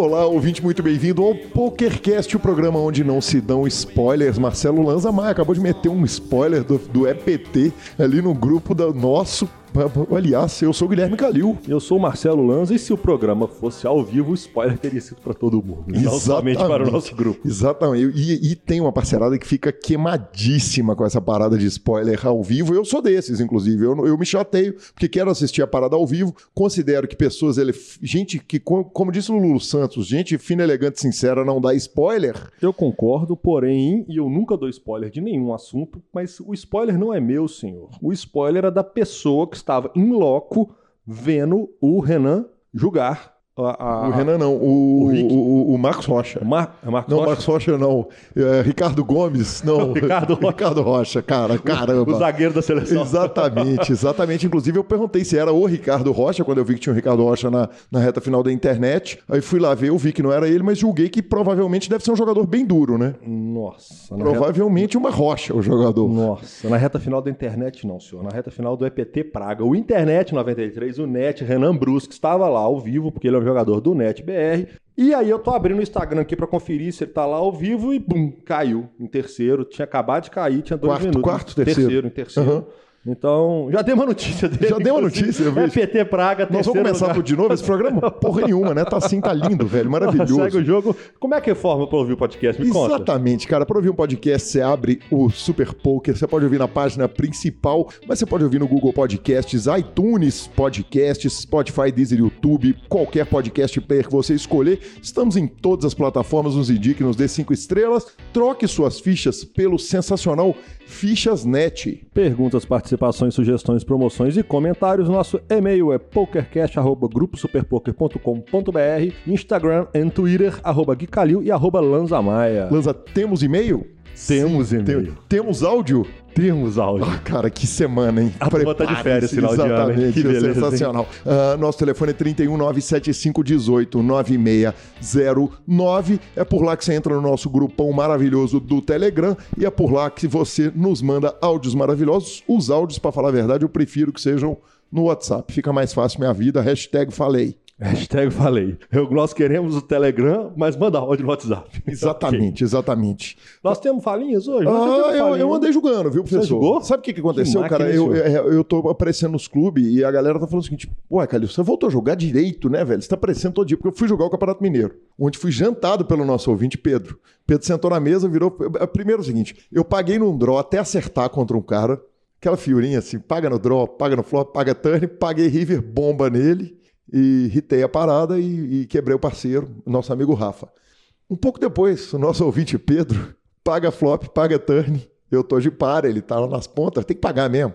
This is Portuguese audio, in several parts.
Olá, ouvinte, muito bem-vindo ao PokerCast, o programa onde não se dão spoilers. Marcelo Lanza Maia acabou de meter um spoiler do, do EPT ali no grupo do nosso Aliás, eu sou o Guilherme Calil. Eu sou o Marcelo Lanza e se o programa fosse ao vivo, o spoiler teria sido para todo mundo, Exatamente. não somente para o nosso grupo. Exatamente. E, e, tem uma parcerada que fica queimadíssima com essa parada de spoiler ao vivo. Eu sou desses, inclusive. Eu, eu me chateio porque quero assistir a parada ao vivo. Considero que pessoas, ele, gente que, como disse o Lulu Santos, gente fina, elegante, sincera não dá spoiler. Eu concordo, porém, e eu nunca dou spoiler de nenhum assunto, mas o spoiler não é meu, senhor. O spoiler é da pessoa que estava em loco vendo o Renan julgar a, a, o Renan não, o, o, o, o Marcos Rocha. Mar, é Marcos não, Rocha? Marcos Rocha não. É, Ricardo Gomes, não. Ricardo, Rocha. Ricardo Rocha, cara, caramba. O, zagueiro da seleção. Exatamente, exatamente. Inclusive, eu perguntei se era o Ricardo Rocha, quando eu vi que tinha o Ricardo Rocha na, na reta final da internet. Aí fui lá ver, eu vi que não era ele, mas julguei que provavelmente deve ser um jogador bem duro, né? Nossa. Provavelmente reta... uma rocha o jogador. Nossa, na reta final da internet não, senhor. Na reta final do EPT Praga. O Internet 93, o NET, Renan Brusque, estava lá ao vivo, porque ele é um jogador do NET BR. E aí eu tô abrindo o Instagram aqui para conferir se ele tá lá ao vivo e bum, caiu em terceiro. Tinha acabado de cair, tinha dois quarto, minutos. Quarto, terceiro. Terceiro, em terceiro. Uhum. Então, já deu uma notícia dele. Já deu uma notícia, eu vejo. PT Praga, Nós vamos começar lugar. de novo esse programa? Porra nenhuma, né? Tá assim, tá lindo, velho. Maravilhoso. Segue o jogo. Como é que é forma para ouvir o podcast? Me Exatamente, conta. cara. Para ouvir um podcast, você abre o Super Poker, você pode ouvir na página principal, mas você pode ouvir no Google Podcasts, iTunes Podcasts, Spotify, Deezer, YouTube, qualquer podcast player que você escolher. Estamos em todas as plataformas, nos indique, nos dê cinco estrelas. Troque suas fichas pelo sensacional Fichas Net. Perguntas, participações, sugestões, promoções e comentários. Nosso e-mail é pokercast.gruposuperpoker.com.br, Instagram e Twitter, arroba Guicalil e arroba Lanzamaia. Lanza, temos e-mail? Temos e-mail. Tem, temos áudio? Temos áudio. Ah, cara, que semana, hein? A turma tá de férias, final Exatamente, de ano. Que beleza, sensacional. Uh, nosso telefone é 31975189609. É por lá que você entra no nosso grupão maravilhoso do Telegram e é por lá que você nos manda áudios maravilhosos. Os áudios, para falar a verdade, eu prefiro que sejam no WhatsApp. Fica mais fácil minha vida. Hashtag falei. Hashtag falei. Eu, nós queremos o Telegram, mas manda áudio no WhatsApp. Exatamente, okay. exatamente. Nós temos falinhas hoje? Ah, eu, eu, andei jogando, viu, professor? Você jogou? Sabe o que, que aconteceu, que cara? Eu, eu, eu tô aparecendo nos clubes e a galera tá falando o seguinte: Ué, Calil, você voltou a jogar direito, né, velho? Você tá aparecendo todo dia, porque eu fui jogar o Campeonato Mineiro, onde fui jantado pelo nosso ouvinte Pedro. Pedro sentou na mesa, virou. Primeiro é o seguinte: eu paguei num draw até acertar contra um cara. Aquela figurinha assim, paga no draw, paga no flop, paga turn, paguei river bomba nele e ritei a parada e, e, quebrei o parceiro, nosso amigo Rafa. Um pouco depois, o nosso ouvinte Pedro paga flop, paga turn. Eu tô de para, ele tá lá nas pontas, tem que pagar mesmo.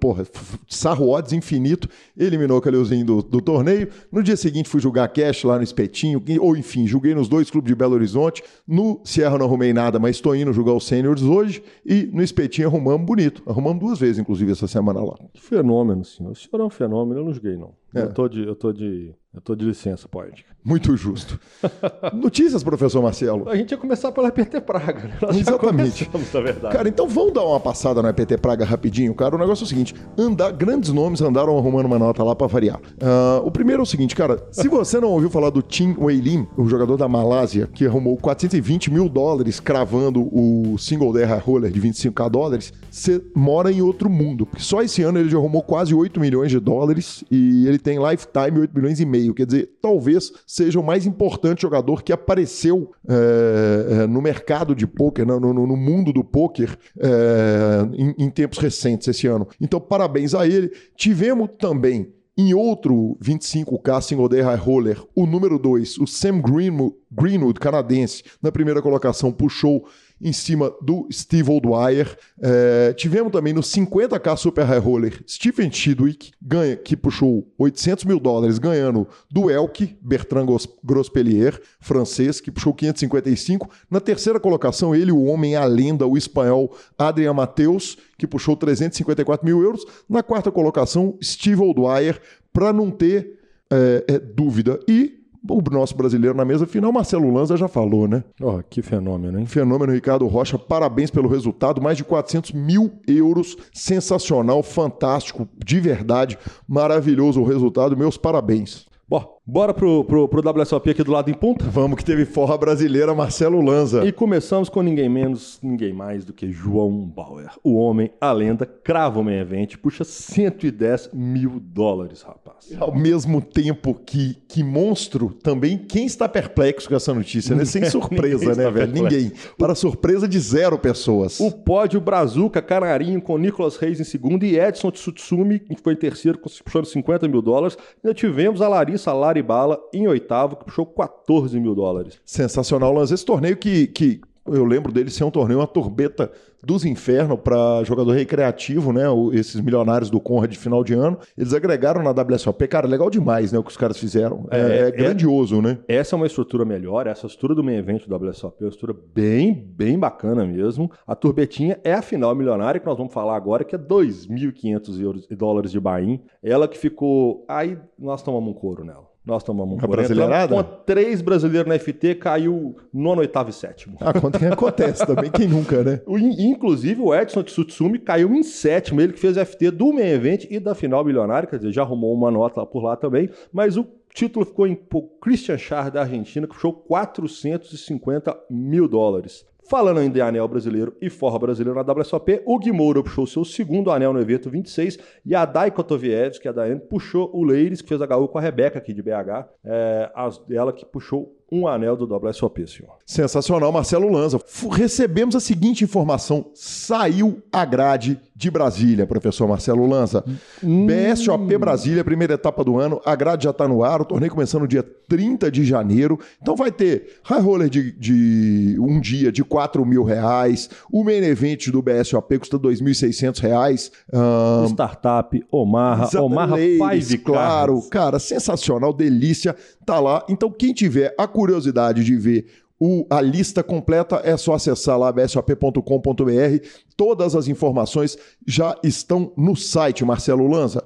Porra, sarro odds infinito, eliminou o Caleuzinho do, do torneio. No dia seguinte fui jogar cash lá no Espetinho, ou enfim, joguei nos dois clubes de Belo Horizonte. No Sierra não arrumei nada, mas estou indo jogar os Seniors hoje. E no Espetinho arrumamos bonito. Arrumamos duas vezes, inclusive, essa semana lá. Que fenômeno, senhor. O senhor é um fenômeno, eu não joguei, não. É. Eu tô de. Eu tô de. Eu tô de licença poética. Muito justo. Notícias, professor Marcelo. A gente ia começar pelo EPT Praga, né? Nós Exatamente. na verdade. Cara, então vamos dar uma passada no EPT Praga rapidinho, cara. O negócio é o seguinte: andar, grandes nomes andaram arrumando uma nota lá para variar. Uh, o primeiro é o seguinte, cara. Se você não ouviu falar do Tim Wei o jogador da Malásia, que arrumou 420 mil dólares cravando o single derra roller de 25k dólares, você mora em outro mundo. Porque só esse ano ele já arrumou quase 8 milhões de dólares e ele tem lifetime 8 milhões e meio. Quer dizer, talvez seja o mais importante jogador que apareceu é, no mercado de pôquer, no, no, no, mundo do pôquer é, em, em tempos recentes esse ano. Então, parabéns a ele. Tivemos também em outro 25K Single Day High Roller, o número 2, o Sam Greenwood, canadense, na primeira colocação, puxou em cima do Steve Oldwyer. É, tivemos também no 50k Super High Roller Stephen Chidwick, ganha, que puxou 800 mil dólares, ganhando do Elk, Bertrand Grospellier, francês, que puxou 555. Na terceira colocação, ele, o homem, a lenda, o espanhol Adrian Mateus, que puxou 354 mil euros. Na quarta colocação, Steve Oldwyer, para não ter é, é, dúvida. E o nosso brasileiro na mesa final, Marcelo Lanza já falou, né? Ó, que fenômeno, hein? Fenômeno Ricardo Rocha, parabéns pelo resultado, mais de 400 mil euros, sensacional, fantástico, de verdade, maravilhoso o resultado, meus parabéns. Bom, bora pro, pro, pro WSOP aqui do lado em ponta? Vamos que teve forra brasileira, Marcelo Lanza. E começamos com ninguém menos, ninguém mais do que João Bauer. O homem, a lenda, crava o main event, puxa 110 mil dólares, rapaz. Ao mesmo tempo que, que monstro, também quem está perplexo com essa notícia, né? Sem surpresa, né, velho? perplexo. Ninguém. Para surpresa de zero pessoas. O pódio Brazuca, Canarinho, com Nicolas Reis em segundo e Edson Tsutsumi, que foi em terceiro, puxando 50 mil dólares. Ainda tivemos a Larissa Laribala em oitavo, que puxou 14 mil dólares. Sensacional, Lanza. Esse torneio que, que eu lembro dele ser um torneio, uma torbeta dos infernos para jogador recreativo, né? O- Esses milionários do Conrad de final de ano. Eles agregaram na WSOP. Cara, legal demais, né? O que os caras fizeram. É, É, é é- grandioso, né? Essa é uma estrutura melhor, essa estrutura do main event do WSOP é uma estrutura bem, bem bacana mesmo. A turbetinha é a final milionária, que nós vamos falar agora, que é 2.500 euros- dólares de Bahia. Ela que ficou... Aí nós tomamos um couro nela. Nós tomamos um A brasileirada? Com três brasileiros na FT, caiu nono, oitavo e sétimo. Ah, acontece também, quem nunca, né? O- Inclusive, o Edson Tsutsumi caiu em sétimo, ele que fez FT do main event e da final milionária, quer dizer, já arrumou uma nota por lá também, mas o título ficou em Christian Char da Argentina, que puxou 450 mil dólares. Falando ainda em anel brasileiro e forra brasileiro na WSOP, o Gui Moura puxou seu segundo anel no evento 26 e a Dai Kotovievs, que é a Daiane, puxou o Leires, que fez a HU com a Rebeca aqui de BH, é, ela que puxou um anel do WSOP, senhor. Sensacional, Marcelo Lanza. Recebemos a seguinte informação: saiu a grade de Brasília, professor Marcelo Lanza. BSOP Brasília, primeira etapa do ano. A grade já está no ar, o torneio começando no dia 30 de janeiro. Então vai ter high roller de, de um dia de 4 mil reais. O main event do BSOP custa 2.600 reais. Ahn, Startup, Omarra, Omarra Ladies, Five claro, cara, sensacional, delícia, tá lá. Então, quem tiver a curiosidade de ver o- a lista completa, é só acessar lá bsop.com.br. Todas as informações já estão no site, Marcelo Lanza.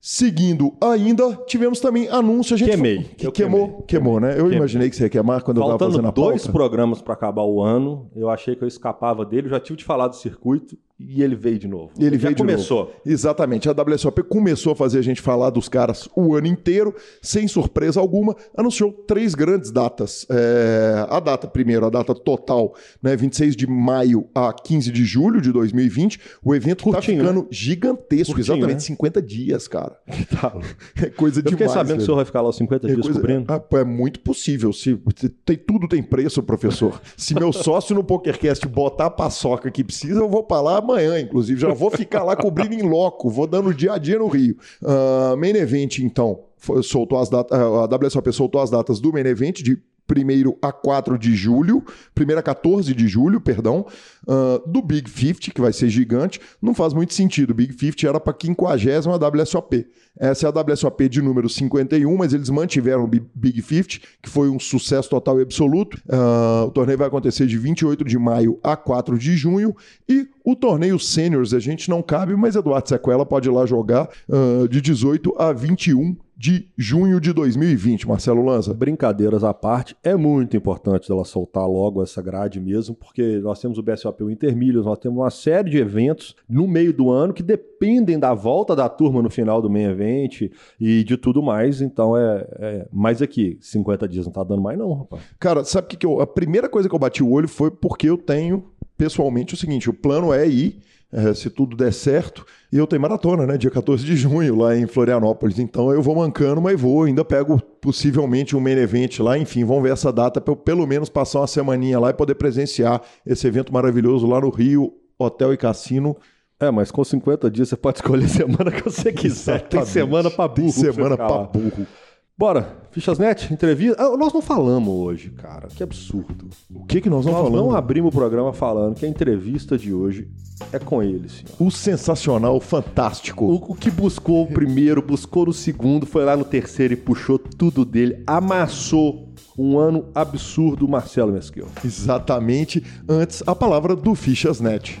Seguindo ainda, tivemos também anúncio. A gente Queimei. Que, Eu queimou, queimei. queimou, né? Eu Queimei. imaginei que você ia queimar quando eu tava Faltando fazendo a dois pauta. programas para acabar o ano, eu achei que eu escapava dele, eu já tive de falar do circuito e ele veio de novo. Ele já veio de começou. novo. Exatamente. A WSOP começou a fazer a gente falar dos caras o ano inteiro, sem surpresa alguma. Anunciou três grandes datas. É, a data, primeiro, a data total, né, 26 de maio a 15 de julho de 2020. O evento tá Curtinho, ficando gigantesco. Curtinho, exatamente, né? 50 dias, cara. Tá. É coisa Eu fiquei demais. sabendo que o senhor vai ficar lá os 50 É dias coisa- cobrindo. Pô, é muito possível. Se, tem, tudo tem preço, professor. Se meu sócio no PokerCast botar a paçoca que precisa, eu vou pra lá amanhã, inclusive. Já vou ficar lá cobrindo em loco. Vou dando dia a dia no Rio. Ah, main Event, então, soltou as datas. A WSOP soltou as datas do Main Event de 1 a 4 de julho, 1 a 14 de julho, perdão, ah, do Big 50, que vai ser gigante, não faz muito sentido. O Big 50 era para 50 WSOP. Essa é a WSOP de número 51, mas eles mantiveram o Bi- Big 50, que foi um sucesso total e absoluto. Ah, o torneio vai acontecer de 28 de maio a 4 de junho. E o torneio Seniors, a gente não cabe, mas Eduardo Sequela pode ir lá jogar ah, de 18 a 21 de junho de 2020, Marcelo Lanza. Brincadeiras à parte, é muito importante ela soltar logo essa grade mesmo, porque nós temos o BSOP o Intermilhos, nós temos uma série de eventos no meio do ano que dependem da volta da turma no final do main event e de tudo mais. Então é. é... Mas aqui, 50 dias não tá dando mais, não, rapaz. Cara, sabe o que, que eu. A primeira coisa que eu bati o olho foi porque eu tenho, pessoalmente, o seguinte: o plano é ir, eh, se tudo der certo, e eu tenho maratona, né? Dia 14 de junho, lá em Florianópolis. Então eu vou mancando, mas vou. Ainda pego possivelmente um main event lá. Enfim, vamos ver essa data para eu pelo menos passar uma semaninha lá e poder presenciar esse evento maravilhoso lá no Rio, Hotel e Cassino. É, mas com 50 dias você pode escolher a semana que você quiser. Tem Exatamente. semana pra burro. Tem semana pra burro. Bora, Fichas Net, entrevista. Ah, nós não falamos hoje, cara. Que absurdo. O que, que nós não Nós falamos? não abrimos o programa falando que a entrevista de hoje é com ele, senhor. O sensacional, o fantástico. O, o que buscou o primeiro, buscou no segundo, foi lá no terceiro e puxou tudo dele, amassou um ano absurdo, Marcelo Mesquil. Exatamente. Antes, a palavra do Fichas Net.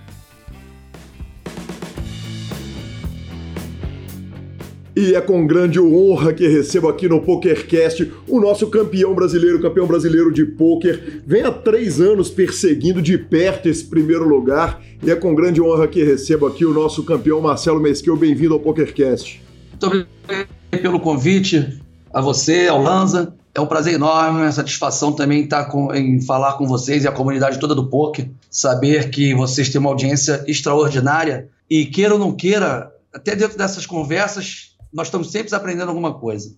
E é com grande honra que recebo aqui no PokerCast o nosso campeão brasileiro, campeão brasileiro de pôquer. Vem há três anos perseguindo de perto esse primeiro lugar. E é com grande honra que recebo aqui o nosso campeão Marcelo Mesquil. Bem-vindo ao PokerCast. Muito obrigado pelo convite a você, ao Lanza. É um prazer enorme, uma satisfação também estar com, em falar com vocês e a comunidade toda do poker. Saber que vocês têm uma audiência extraordinária e queira ou não queira, até dentro dessas conversas, nós estamos sempre aprendendo alguma coisa.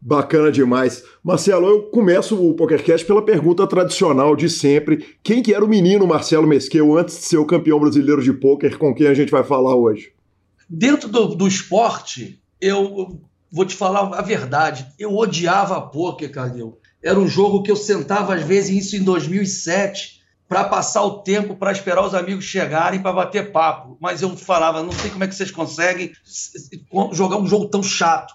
Bacana demais. Marcelo, eu começo o PokerCast pela pergunta tradicional de sempre. Quem que era o menino Marcelo Mesqueu antes de ser o campeão brasileiro de pôquer com quem a gente vai falar hoje? Dentro do, do esporte, eu vou te falar a verdade. Eu odiava pôquer, Calil. Era um jogo que eu sentava às vezes, isso em 2007, para passar o tempo, para esperar os amigos chegarem para bater papo. Mas eu falava, não sei como é que vocês conseguem jogar um jogo tão chato.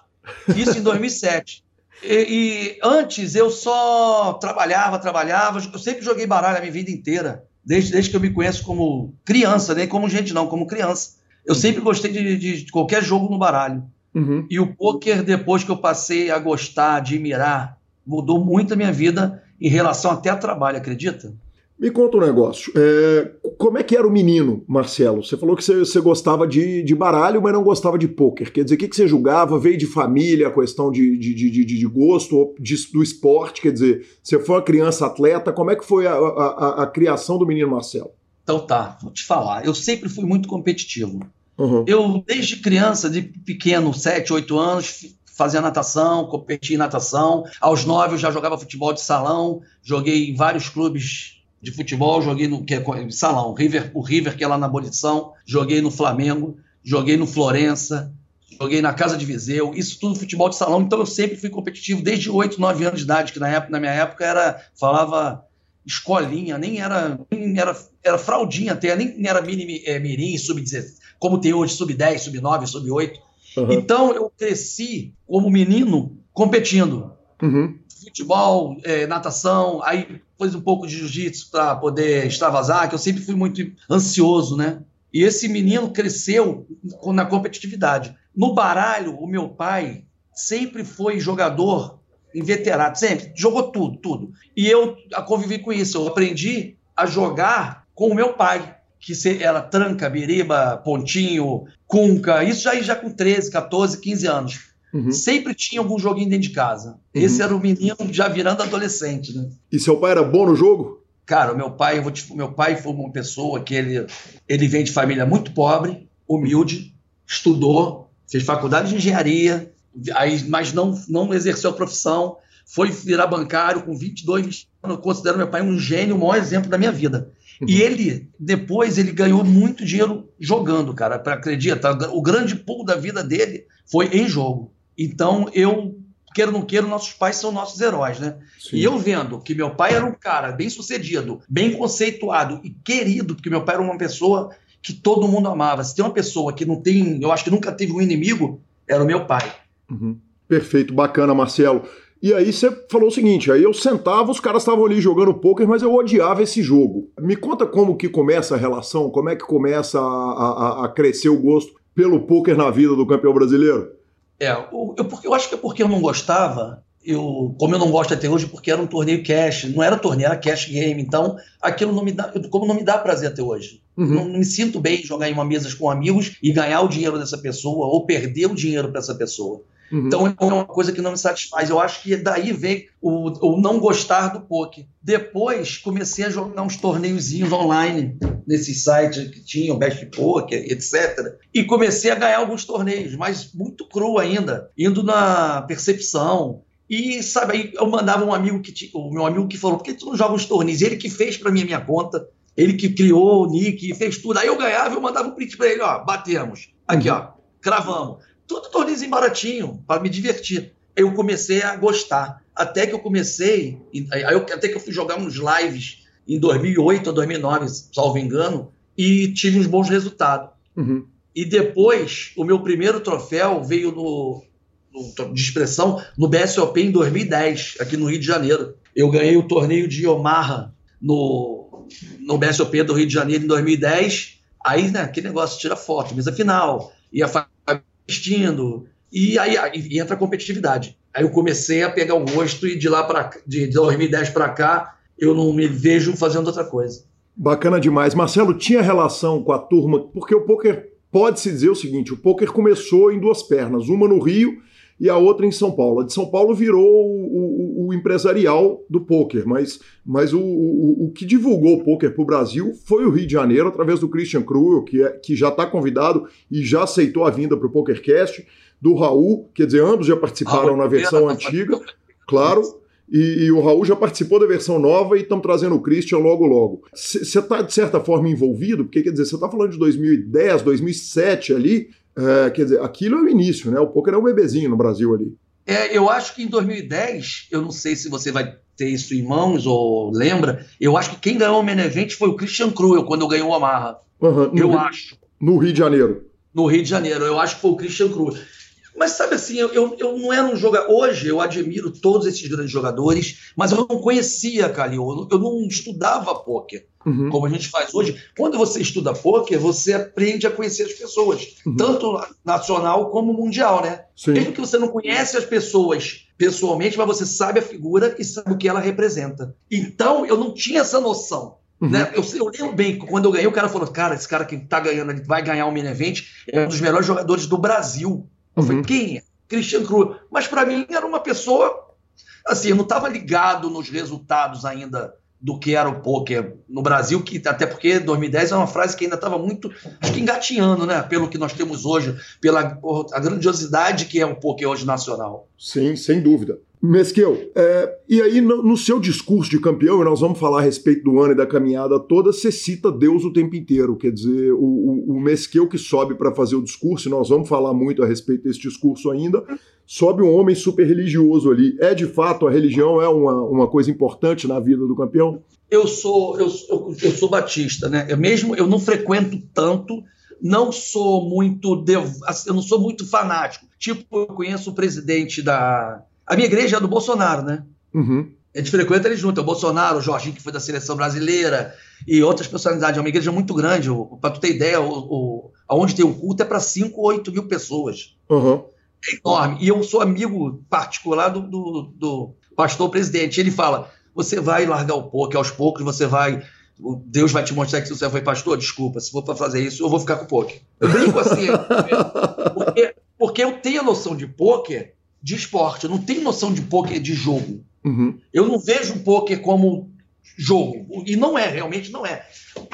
Isso em 2007. E, e, antes eu só trabalhava, trabalhava. Eu sempre joguei baralho a minha vida inteira, desde, desde que eu me conheço como criança, nem como gente não, como criança. Eu sempre gostei de, de, qualquer jogo no baralho. Uhum. E o poker, depois que eu passei a gostar, admirar, mudou muito a minha vida em relação até a trabalho, acredita? Me conta um negócio. É, como é que era o menino, Marcelo? Você falou que você, você gostava de, de, baralho, mas não gostava de pôquer. Quer dizer, o que, que você julgava? Veio de família, a questão de, de, de, gosto, de, do esporte? Quer dizer, você foi uma criança atleta. Como é que foi a, a, a, criação do menino Marcelo? Então tá, vou te falar. Eu sempre fui muito competitivo. Uhum. Eu, desde criança, de pequeno, 7, 8 anos, fazia natação, competia em natação. Aos 9 eu já jogava futebol de salão, joguei em vários clubes de futebol, joguei no que é, salão, River, o River que é lá na abolição, joguei no Flamengo, joguei no Florença, joguei na Casa de Viseu, isso tudo futebol de salão, então eu sempre fui competitivo desde 8, 9 anos de idade, que na época, na minha época era falava escolinha, nem era nem era, era fraldinha até, nem era mini é, mirim, sub 10, como tem hoje sub 10, sub 9, sub 8. Uhum. Então eu cresci como menino competindo. Uhum futebol, é, natação, aí depois um pouco de jiu-jitsu para poder extravasar, que eu sempre fui muito ansioso, né? E esse menino cresceu na competitividade. No baralho, o meu pai sempre foi jogador inveterado, sempre, jogou tudo, tudo. E eu convivi com isso, eu aprendi a jogar com o meu pai, que era tranca, biriba, pontinho, cunca, isso já, já com 13, 14, 15 anos. Uhum. Sempre tinha algum joguinho dentro de casa. Uhum. Esse era o menino já virando adolescente, né? E seu pai era bom no jogo? Cara, o meu pai, eu vou te, meu pai foi uma pessoa que ele, ele vem de família muito pobre, humilde, estudou, fez faculdade de engenharia, aí, mas não, não exerceu a profissão, foi virar bancário com 22, 20 anos. Eu considero meu pai um gênio, o maior exemplo da minha vida. Uhum. E ele, depois, ele ganhou muito dinheiro jogando, cara. Acredita? O grande pulo da vida dele foi em jogo. Então, eu, queira ou não queira, nossos pais são nossos heróis, né? Sim. E eu vendo que meu pai era um cara bem sucedido, bem conceituado e querido, porque meu pai era uma pessoa que todo mundo amava. Se tem uma pessoa que não tem, eu acho que nunca teve um inimigo, era o meu pai. Uhum. Perfeito, bacana, Marcelo. E aí você falou o seguinte, aí eu sentava, os caras estavam ali jogando poker, mas eu odiava esse jogo. Me conta como que começa a relação, como é que começa a, a, a crescer o gosto pelo poker na vida do campeão brasileiro? É, eu, eu, eu acho que é porque eu não gostava, eu, como eu não gosto até hoje, porque era um torneio cash, não era torneio, era cash game, então aquilo não me dá, como não me dá prazer até hoje. Uhum. Não, não, me sinto bem jogar em uma mesa com amigos e ganhar o dinheiro dessa pessoa ou perder o dinheiro para essa pessoa. Uhum. Então é uma coisa que não me satisfaz. Eu acho que daí vem o, o não gostar do poker. Depois comecei a jogar uns torneiozinhos online nesses sites que tinham, Best Poker, etc. E comecei a ganhar alguns torneios, mas muito cru ainda, indo na percepção. E, sabe, aí eu mandava um amigo que o meu amigo que falou, por que tu não joga uns torneios? Ele que fez para mim a minha conta, ele que criou o nick, fez tudo. Aí eu ganhava, eu mandava um print para ele, ó, batemos. Aqui, ó, cravamos. Tudo torneiozinho baratinho, para me divertir. Eu comecei a gostar. Até que eu comecei, até que eu fui jogar uns lives em 2008 ou 2009, salvo engano, e tive uns bons resultados. Uhum. E depois, o meu primeiro troféu veio no, no, de expressão no BSOP em 2010, aqui no Rio de Janeiro. Eu ganhei o torneio de Omaha no, no BSOP do Rio de Janeiro em 2010. Aí, né, aquele negócio, tira foto, mesa final, ia vestindo, e aí e entra a competitividade. Aí eu comecei a pegar o gosto e de lá para de 2010 para cá, eu não me vejo fazendo outra coisa. Bacana demais. Marcelo, tinha relação com a turma, porque o poker pode-se dizer o seguinte: o poker começou em duas pernas, uma no Rio e a outra em São Paulo. A de São Paulo virou o, o, o empresarial do poker, mas, mas o, o, que divulgou o poker para o Brasil foi o Rio de Janeiro, através do Christian Cruel, que, é, que já está convidado e já aceitou a vinda para o PokerCast, do Raul, quer dizer, ambos já participaram na versão antiga, claro. E, e, o Raul já participou da versão nova e estamos trazendo o Christian logo logo. Você está, de certa forma, envolvido? Porque, quer dizer, você está falando de 2010, 2007 ali, é, quer dizer, aquilo é o início, né? O poker é um bebezinho no Brasil ali. É, eu acho que em 2010, eu não sei se você vai ter isso em mãos ou lembra, eu acho que quem ganhou o Menevent foi o Christian Cruel quando ganhou o Amarra. Uhum, eu Rio, acho. No Rio de Janeiro. No Rio de Janeiro, eu acho que foi o Christian Cruel. Mas sabe assim, eu, eu, eu não era um jogador. Hoje eu admiro todos esses grandes jogadores, mas eu não conhecia Calil, eu, eu não estudava pôquer. Uhum. Como a gente faz hoje. Quando você estuda pôquer, você aprende a conhecer as pessoas, uhum. tanto nacional como mundial, né? Sim. Mesmo que você não conhece as pessoas pessoalmente, mas você sabe a figura e sabe o que ela representa. Então, eu não tinha essa noção. Uhum. Né? Eu, eu, lembro bem, quando eu ganhei, o cara falou: Cara, esse cara que tá ganhando, ele vai ganhar o main event, é um dos melhores jogadores do Brasil. Eu falei, uhum. quem é? Christian Cruz. Mas para mim era uma pessoa. Assim, eu não estava ligado nos resultados ainda do que era o poker no Brasil, que até porque 2010 é uma frase que ainda estava muito, acho que engatinhando, né? Pelo que nós temos hoje, pela a grandiosidade que é o poker hoje nacional. Sim, sem dúvida. Mesquil, é, e aí no, no, seu discurso de campeão, e nós vamos falar a respeito do ano e da caminhada toda, você cita Deus o tempo inteiro. Quer dizer, o, o, o Mesquil que sobe para fazer o discurso, e nós vamos falar muito a respeito desse discurso ainda, sobe um homem super religioso ali. É de fato, a religião é uma, uma coisa importante na vida do campeão? Eu sou, eu, eu, sou batista, né? Eu mesmo eu não frequento tanto, não sou muito eu não sou muito fanático. Tipo, eu conheço o presidente da a minha igreja é do Bolsonaro, né? Uhum. A gente frequenta ele junto. É o Bolsonaro, o Jorginho, que foi da seleção brasileira, e outras personalidades. É uma igreja muito grande. Para tu ter ideia, o, o, aonde tem o culto é para 5 ou 8 mil pessoas. Uhum. É enorme. E eu sou amigo particular do, do, do pastor presidente. Ele fala: você vai largar o pouco, aos poucos você vai. Deus vai te mostrar que você foi pastor. Desculpa, se for para fazer isso, eu vou ficar com o poker. Eu brinco assim, porque, porque eu tenho a noção de poker de esporte. Eu não tenho noção de poker de jogo. Uhum. Eu não vejo o poker como jogo. E não é, realmente não é.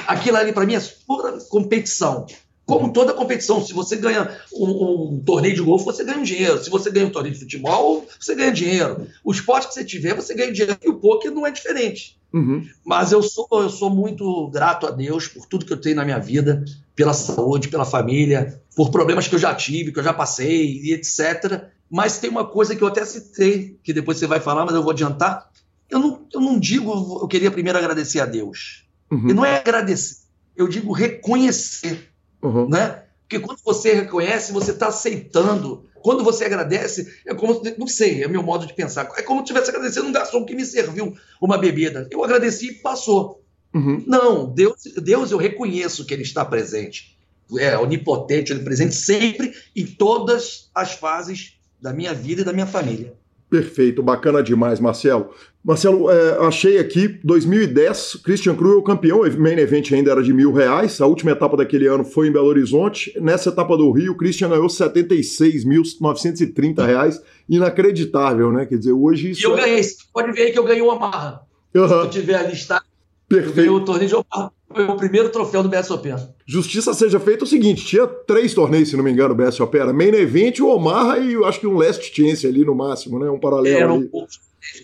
Aquilo ali, para mim, é pura competição. Como toda competição, se você ganha um, um, torneio de golfe, você ganha um dinheiro. Se você ganha um torneio de futebol, você ganha dinheiro. O esporte que você tiver, você ganha dinheiro. E o poker não é diferente. Uhum. Mas eu sou, eu sou muito grato a Deus por tudo que eu tenho na minha vida, pela saúde, pela família, por problemas que eu já tive, que eu já passei e etc. Mas tem uma coisa que eu até citei, que depois você vai falar, mas eu vou adiantar. Eu não, eu não digo, eu queria primeiro agradecer a Deus. Uhum. E não é agradecer, eu digo reconhecer. Uhum. Né? Porque quando você reconhece, você está aceitando. Quando você agradece, é como, não sei, é meu modo de pensar. É como se estivesse agradecendo um garçom que me serviu uma bebida. Eu agradeci e passou. Uhum. Não, Deus, Deus, eu reconheço que Ele está presente. É onipotente, onipresente, sempre, em todas as fases da minha vida e da minha família. Perfeito, bacana demais, Marcelo. Marcelo, é, achei aqui, 2010, Christian Cruel campeão, o main event ainda era de mil reais, a última etapa daquele ano foi em Belo Horizonte, nessa etapa do Rio, Christian ganhou 76.930 reais, inacreditável, né? Quer dizer, hoje isso... E eu é ganhei, pode ver aí que eu ganhei uma marra. Uhum. Se eu tiver a lista, Perfeito. eu o torneio de Omaha, foi o primeiro troféu do BSOP. Justiça seja feita o seguinte: tinha três torneios, se não me engano, o BSOP. Era Main Event, o Omaha e acho que um Last Chance ali no máximo, né? Um paralelo. Era ali.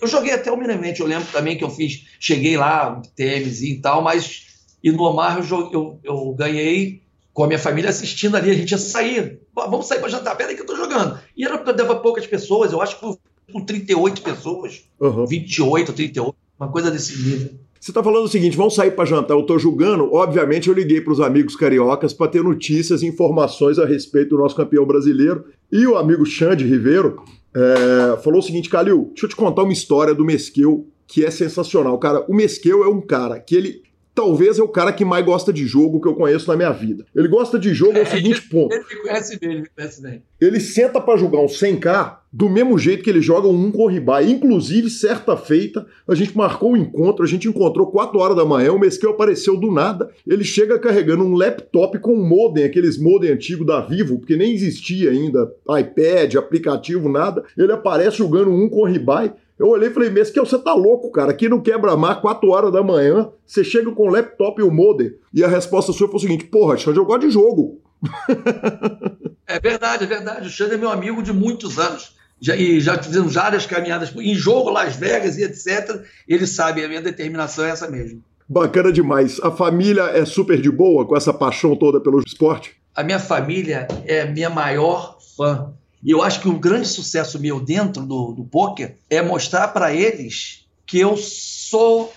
Eu joguei até o Main Event, eu lembro também que eu fiz, cheguei lá, TMZ e tal, mas e no Omaha eu, eu, eu ganhei com a minha família assistindo ali, a gente ia sair. Vamos sair para jantar, peraí que eu tô jogando. E era dava poucas pessoas, eu acho que com 38 pessoas, uhum. 28, 38, uma coisa desse nível. Você está falando o seguinte, vamos sair para jantar, eu estou julgando. Obviamente, eu liguei para os amigos cariocas para ter notícias e informações a respeito do nosso campeão brasileiro. E o amigo Xande Ribeiro é, falou o seguinte, Calil, deixa eu te contar uma história do Mesquil que é sensacional. Cara, o Mesquil é um cara que ele talvez é o cara que mais gosta de jogo que eu conheço na minha vida. Ele gosta de jogo é, o seguinte ponto. Ele conhece bem, ele conhece bem. Ele senta para jogar um 100k do mesmo jeito que ele joga um corribai. Inclusive, certa feita, a gente marcou um encontro, a gente encontrou 4 horas da manhã, o Mesquil apareceu do nada, ele chega carregando um laptop com um modem, aqueles modem antigos da Vivo, porque nem existia ainda iPad, aplicativo, nada. Ele aparece jogando um corribai, eu olhei e falei, Mesquil, você tá louco, cara. Aqui no quebra-mar, 4 horas da manhã, você chega com o laptop e o modem. E a resposta sua foi o seguinte: porra, Xande, eu gosto de jogo. é verdade, é verdade. O Xande é meu amigo de muitos anos. Já, e já fizemos várias caminhadas em jogo, Las Vegas e etc. Ele sabe, a minha determinação é essa mesmo. Bacana demais. A família é super de boa com essa paixão toda pelo esporte? A minha família é minha maior fã. E eu acho que o grande sucesso meu dentro do, do poker é mostrar para eles que eu sou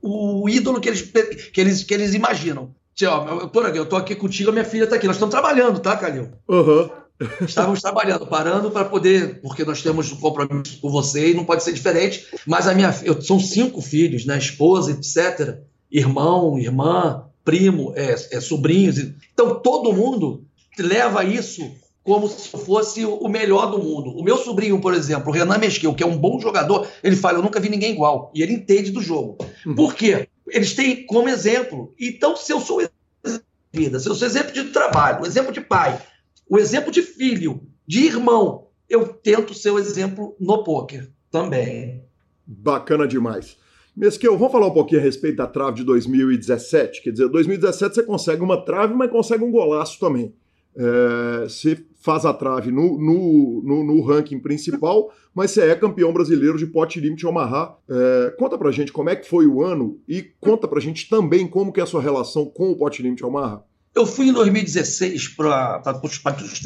o ídolo que eles, que eles, que eles imaginam. Tio, eu tô aqui, eu tô aqui contigo, a minha filha tá aqui. Nós estamos trabalhando, tá, Calil? Uhum. Estávamos trabalhando, parando para poder, porque nós temos um compromisso com você e não pode ser diferente. Mas a minha, eu são cinco filhos, né, esposa, etc, irmão, irmã, primo, é, é sobrinhos. Então todo mundo leva isso como se fosse o melhor do mundo. O meu sobrinho, por exemplo, o Renan Mesquil, que é um bom jogador, ele fala: Eu nunca vi ninguém igual. E ele entende do jogo. Uhum. Por quê? Eles têm como exemplo. Então, se eu sou exemplo de vida, se eu sou exemplo de trabalho, o exemplo de pai, o exemplo de filho, de irmão, eu tento ser o exemplo no poker também. Bacana demais. Mesquil, vamos falar um pouquinho a respeito da trave de 2017. Quer dizer, 2017 você consegue uma trave, mas consegue um golaço também. É, você faz a trave no, no, no, no, ranking principal, mas você é campeão brasileiro de pote limite Omaha. É, conta pra gente como é que foi o ano e conta pra gente também como que é a sua relação com o pote limite Omaha. Eu fui em 2016 para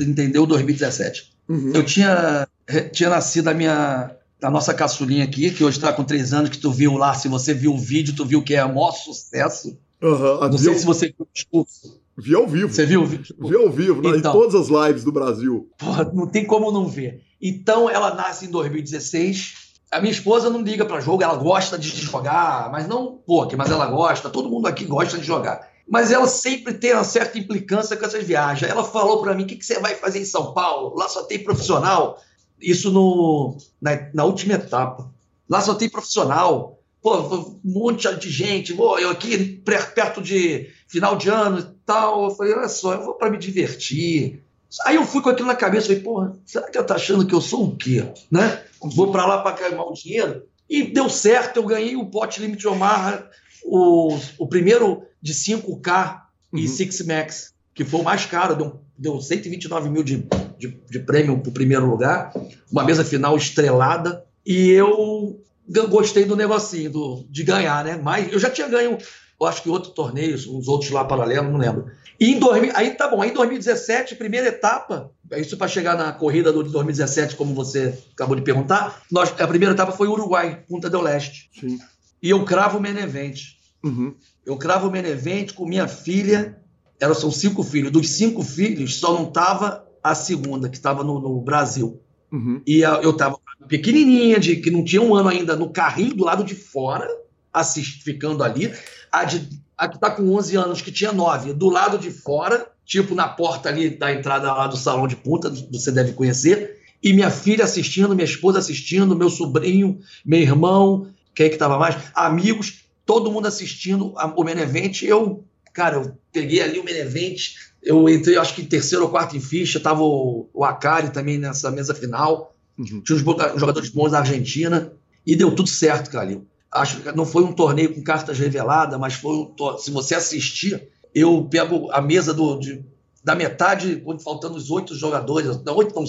entender o 2017. Uhum. Eu tinha, tinha nascido a minha a nossa caçulinha aqui, que hoje está com três anos, que tu viu lá, se você viu o vídeo, tu viu que é o maior sucesso. Uhum, Não sei se você viu o discurso. Vi ao vivo. Você viu? Vi ao vivo, então, em todas as lives do Brasil. Porra, não tem como não ver. Então, ela nasce em 2016. A minha esposa não liga para jogo, ela gosta de jogar, mas não pouco, mas ela gosta. Todo mundo aqui gosta de jogar. Mas ela sempre tem uma certa implicância com essas viagens. Ela falou para mim: o que, que, você vai fazer em São Paulo? Lá só tem profissional. Isso no, na, na última etapa. Lá só tem profissional pô, um monte de gente, pô, eu aqui perto de final de ano e tal. Eu falei, olha só, eu vou para me divertir. Aí eu fui com aquilo na cabeça, falei, porra, será que eu tá achando que eu sou o quê? Né? Vou para lá para ganhar o dinheiro? E deu certo, eu ganhei o pote limite Omar, o, o primeiro de 5K e uhum. Six Max, que foi o mais caro, deu, deu 129 mil de, de, de prêmio para o primeiro lugar, uma mesa final estrelada, e eu gostei do negocinho, do, de ganhar, né? Mas eu já tinha ganho, eu acho que outro torneio, uns outros lá paralelos, não lembro. E em 2000, aí tá bom, aí em 2017, primeira etapa, isso para chegar na corrida do 2017, como você acabou de perguntar, nós, a primeira etapa foi Uruguai, Punta del Leste. Sim. E eu cravo o Menevente. Uhum. Eu cravo o Menevente com minha filha, elas são cinco filhos, dos cinco filhos, só não tava a segunda, que estava no, no Brasil. Uhum. E eu estava pequenininha, de que não tinha um ano ainda, no carrinho do lado de fora, assist, ficando ali. A, de, a que está com 11 anos, que tinha 9, do lado de fora, tipo na porta ali da entrada lá do salão de punta, você deve conhecer. e minha filha assistindo, minha esposa assistindo, meu sobrinho, meu irmão, quem é que estava mais? Amigos, todo mundo assistindo o Menevente. Eu, cara, eu peguei ali o Menevente, eu entrei, acho que em terceiro ou quarto em ficha, tava o, o Akari também nessa mesa final. Uhum. Tinha os jogadores bons da Argentina e deu tudo certo, Calil. Acho que não foi um torneio com cartas reveladas, mas foi um se você assistir, eu pego a mesa do, de, da metade, quando faltando os oito jogadores, não, oito não,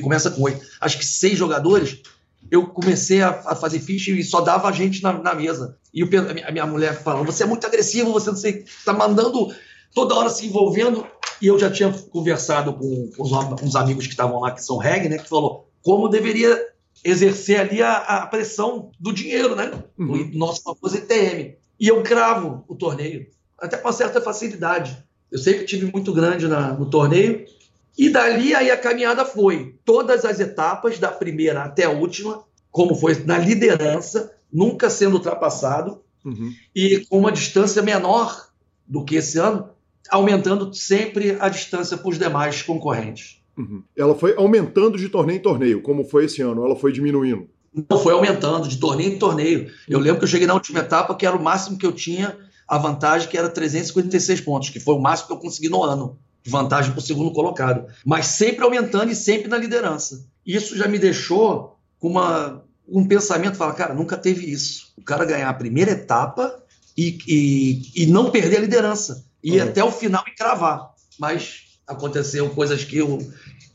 começa com oito, acho que seis jogadores, eu comecei a, a fazer ficha e só dava a gente na, na mesa. E o, a minha mulher falando, você é muito agressivo, você não sei, tá mandando toda hora se envolvendo. E eu já tinha conversado com, com os, amigos que estavam lá, que são reggae, né, que falou como deveria exercer ali a, a pressão do dinheiro, né? Uhum. O nosso famoso ETM. E eu cravo o torneio, até com uma certa facilidade. Eu sempre tive muito grande na, no torneio. E dali aí a caminhada foi todas as etapas, da primeira até a última, como foi na liderança, nunca sendo ultrapassado, uhum. e com uma distância menor do que esse ano, aumentando sempre a distância para os demais concorrentes. Uhum. Ela foi aumentando de torneio em torneio, como foi esse ano? Ela foi diminuindo? Não, foi aumentando de torneio em torneio. Eu lembro que eu cheguei na última etapa, que era o máximo que eu tinha, a vantagem que era 356 pontos, que foi o máximo que eu consegui no ano, de vantagem para o segundo colocado. Mas sempre aumentando e sempre na liderança. Isso já me deixou com uma, um pensamento, fala, cara, nunca teve isso. O cara ganhar a primeira etapa e, e, e não perder a liderança. E uhum. até o final e cravar. Mas aconteceu coisas que o,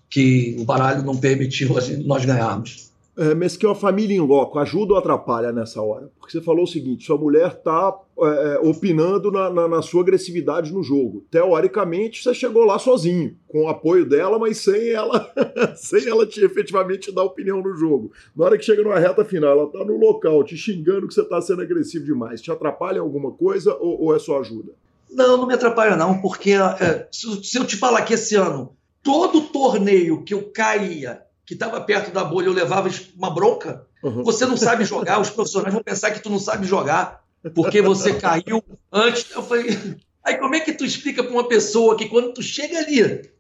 que o baralho não permitiu nós ganharmos. É, mas que a família em loco ajuda ou atrapalha nessa hora? Porque você falou o seguinte: sua mulher está é, é, opinando na, na, na, sua agressividade no jogo. Teoricamente, você chegou lá sozinho, com o apoio dela, mas sem ela, sem ela te efetivamente dar opinião no jogo. Na hora que chega numa reta final, ela está no local te xingando que você está sendo agressivo demais. Te atrapalha alguma coisa ou, ou é só ajuda? Não, não me atrapalha, não, porque é, se, se, eu te falar que esse ano, todo torneio que eu caía, que estava perto da bolha, eu levava uma bronca, uhum. você não sabe jogar, os profissionais vão pensar que tu não sabe jogar, porque você caiu antes. Eu falei, aí como é que tu explica para uma pessoa que quando tu chega ali,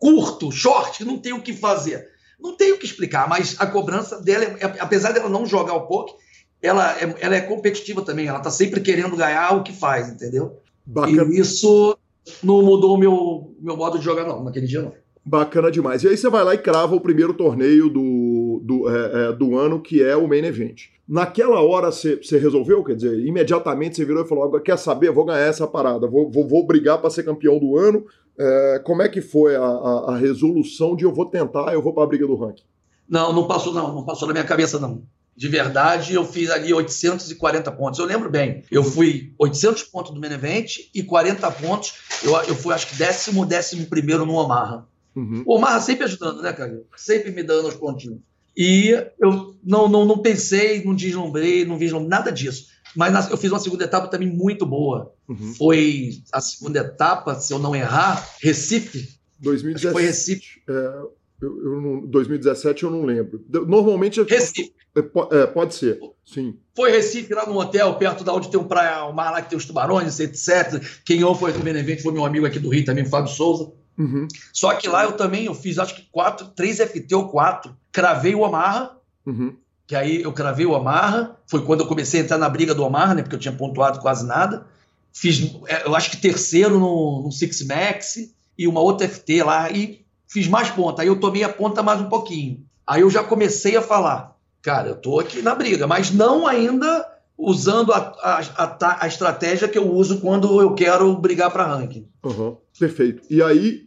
curto, short, não tem o que fazer? Não tem o que explicar, mas a cobrança dela, é, apesar dela não jogar o poke, ela é, ela é competitiva também, ela está sempre querendo ganhar o que faz, entendeu? Bacana. E isso não mudou o meu, meu modo de jogar, não, naquele dia não. Bacana demais. E aí você vai lá e crava o primeiro torneio do, do, é, é, do ano, que é o Main Event. Naquela hora você, você resolveu, quer dizer, imediatamente você virou e falou: quer saber, vou ganhar essa parada, vou, vou, vou brigar para ser campeão do ano. É, como é que foi a, a, a, resolução de eu vou tentar, eu vou para a briga do ranking? Não, não passou não, não passou na minha cabeça não de verdade, eu fiz ali 840 pontos. Eu lembro bem, eu fui 800 pontos do Menevent e 40 pontos, eu, eu fui acho que décimo, décimo primeiro no Omaha. Uhum. O Omaha sempre ajudando, né, cara? Sempre me dando os pontinhos. E eu não, não, não pensei, não deslumbrei, não vislumbrei nada disso. Mas eu fiz uma segunda etapa também muito boa. Uhum. Foi a segunda etapa, se eu não errar, Recife. 2017. Foi Recife. É, eu, eu não, 2017 eu não lembro. Normalmente. Recife. É, pode ser, sim. Foi Recife, lá no hotel, perto da onde tem um praia, o mar lá que tem os tubarões, etc. Quem ou foi o Benevento foi meu amigo aqui do Rio também, Fábio Souza. Uhum. Só que lá eu também eu fiz acho que quatro, três FT ou quatro. Cravei o Amarra, uhum. que aí eu cravei o Amarra. Foi quando eu comecei a entrar na briga do Amarra, né? Porque eu tinha pontuado quase nada. Fiz, é, eu acho que terceiro no, no Six Max e uma outra FT lá. E fiz mais ponta. Aí eu tomei a ponta mais um pouquinho. Aí eu já comecei a falar, cara, eu tô aqui na briga, mas não ainda usando a, a, a, a estratégia que eu uso quando eu quero brigar para ranking. Uhum, perfeito. E aí,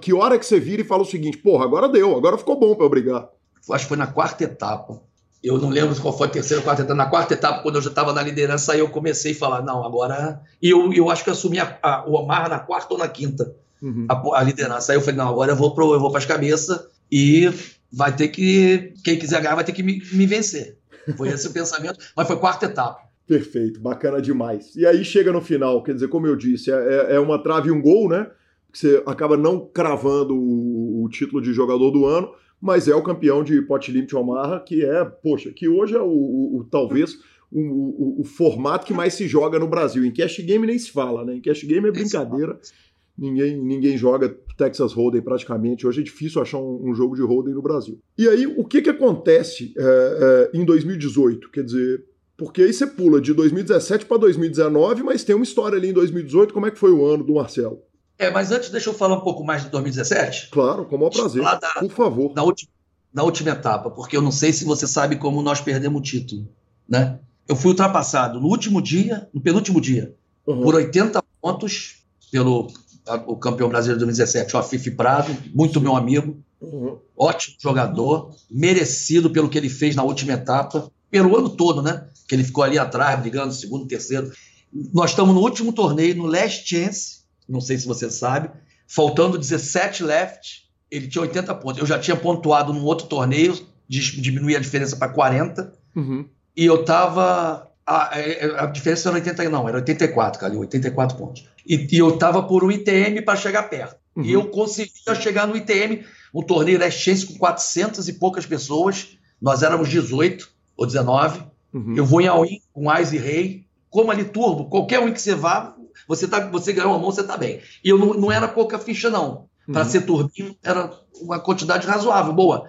que hora que você vira e fala o seguinte, porra, agora deu, agora ficou bom para eu brigar? Acho que foi na quarta etapa. Eu não lembro qual foi a terceira ou quarta etapa. Na quarta etapa, quando eu já estava na liderança, aí eu comecei a falar, não, agora... E eu, eu acho que eu assumi a, o Omar na quarta ou na quinta uhum. a, a, liderança. Aí eu falei, não, agora eu vou, pro, eu vou para as cabeças e vai ter que, quem quiser ganhar vai ter que me, me vencer. Foi esse o pensamento, mas foi quarta etapa. Perfeito, bacana demais. E aí chega no final, quer dizer, como eu disse, é, é, é uma trave e um gol, né? Que você acaba não cravando o, o, título de jogador do ano, mas é o campeão de Pot Limit Omaha, que é, poxa, que hoje é o, o, o talvez o, formato que mais se joga no Brasil. Em cash game nem se fala, né? Em cash game é brincadeira. Ninguém, ninguém joga Texas Hold'em praticamente. Hoje é difícil achar um, um jogo de Hold'em no Brasil. E aí, o que, que acontece é, é, em 2018? Quer dizer, porque aí você pula de 2017 para 2019, mas tem uma história ali em 2018. Como é que foi o ano do Marcelo? É, mas antes deixa eu falar um pouco mais de 2017. Claro, com o maior prazer. Da, Por favor. Na última, na última etapa, porque eu não sei se você sabe como nós perdemos o título, né? Eu fui ultrapassado no último dia, no penúltimo dia, uhum. por 80 pontos pelo o campeão brasileiro de 2017, o Afif Prado, muito meu amigo, uhum. ótimo jogador, merecido pelo que ele fez na última etapa, pelo ano todo, né? Que ele ficou ali atrás, brigando, segundo, terceiro. Nós estamos no último torneio, no Last Chance, não sei se você sabe, faltando 17 left, ele tinha 80 pontos. Eu já tinha pontuado num outro torneio, diminuí a diferença para 40, uhum. e eu estava a, a, diferença era 80, não, era 84, cara, 84 pontos. E, e eu estava por um ITM para chegar perto. Uhum. E eu conseguia chegar no ITM, um torneio da Chance com 400 e poucas pessoas. Nós éramos 18 ou 19. Uhum. Eu vou em all-in com Ice e Rei. Como ali turbo, qualquer um que você vá, você, tá, você ganhou uma mão, você tá bem. E eu não, não era pouca ficha, não. Para uhum. ser turbinho, era uma quantidade razoável, boa.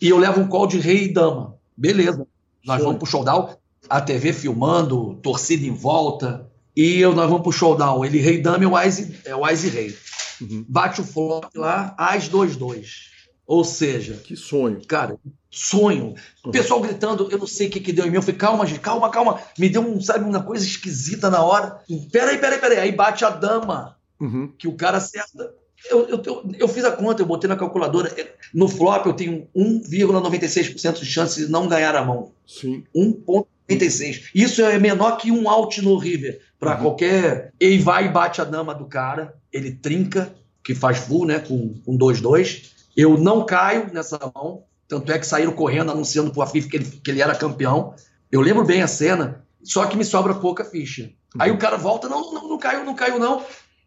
E eu levo um call de rei e dama. Beleza. Nós Sim. vamos pro showdown, a TV filmando, torcida em volta. E eu, nós vamos pro showdown. Ele rei dama e o Wise, é o Wise rei. Uhum. Bate o flop lá, as 2-2. Ou seja. Que sonho. Cara, sonho. O uhum. pessoal gritando, eu não sei o que, que deu em mim. Eu falei, calma, gente, calma, calma. Me deu, um, sabe, uma coisa esquisita na hora. Peraí, peraí, peraí. Aí bate a dama, uhum. que o cara acerta. Eu, eu, eu, eu, fiz a conta, eu botei na calculadora. No flop eu tenho 1,96% de chance de não ganhar a mão. Sim. 1,96. Isso é menor que um out no River. Para uhum. qualquer. Ele vai e bate a dama do cara, ele trinca, que faz full, né? Com 2-2. Eu não caio nessa mão. Tanto é que saíram correndo anunciando pro Afif que ele, que ele era campeão. Eu lembro bem a cena, só que me sobra pouca ficha. Uhum. Aí o cara volta, não, não, não caiu, não caiu, não.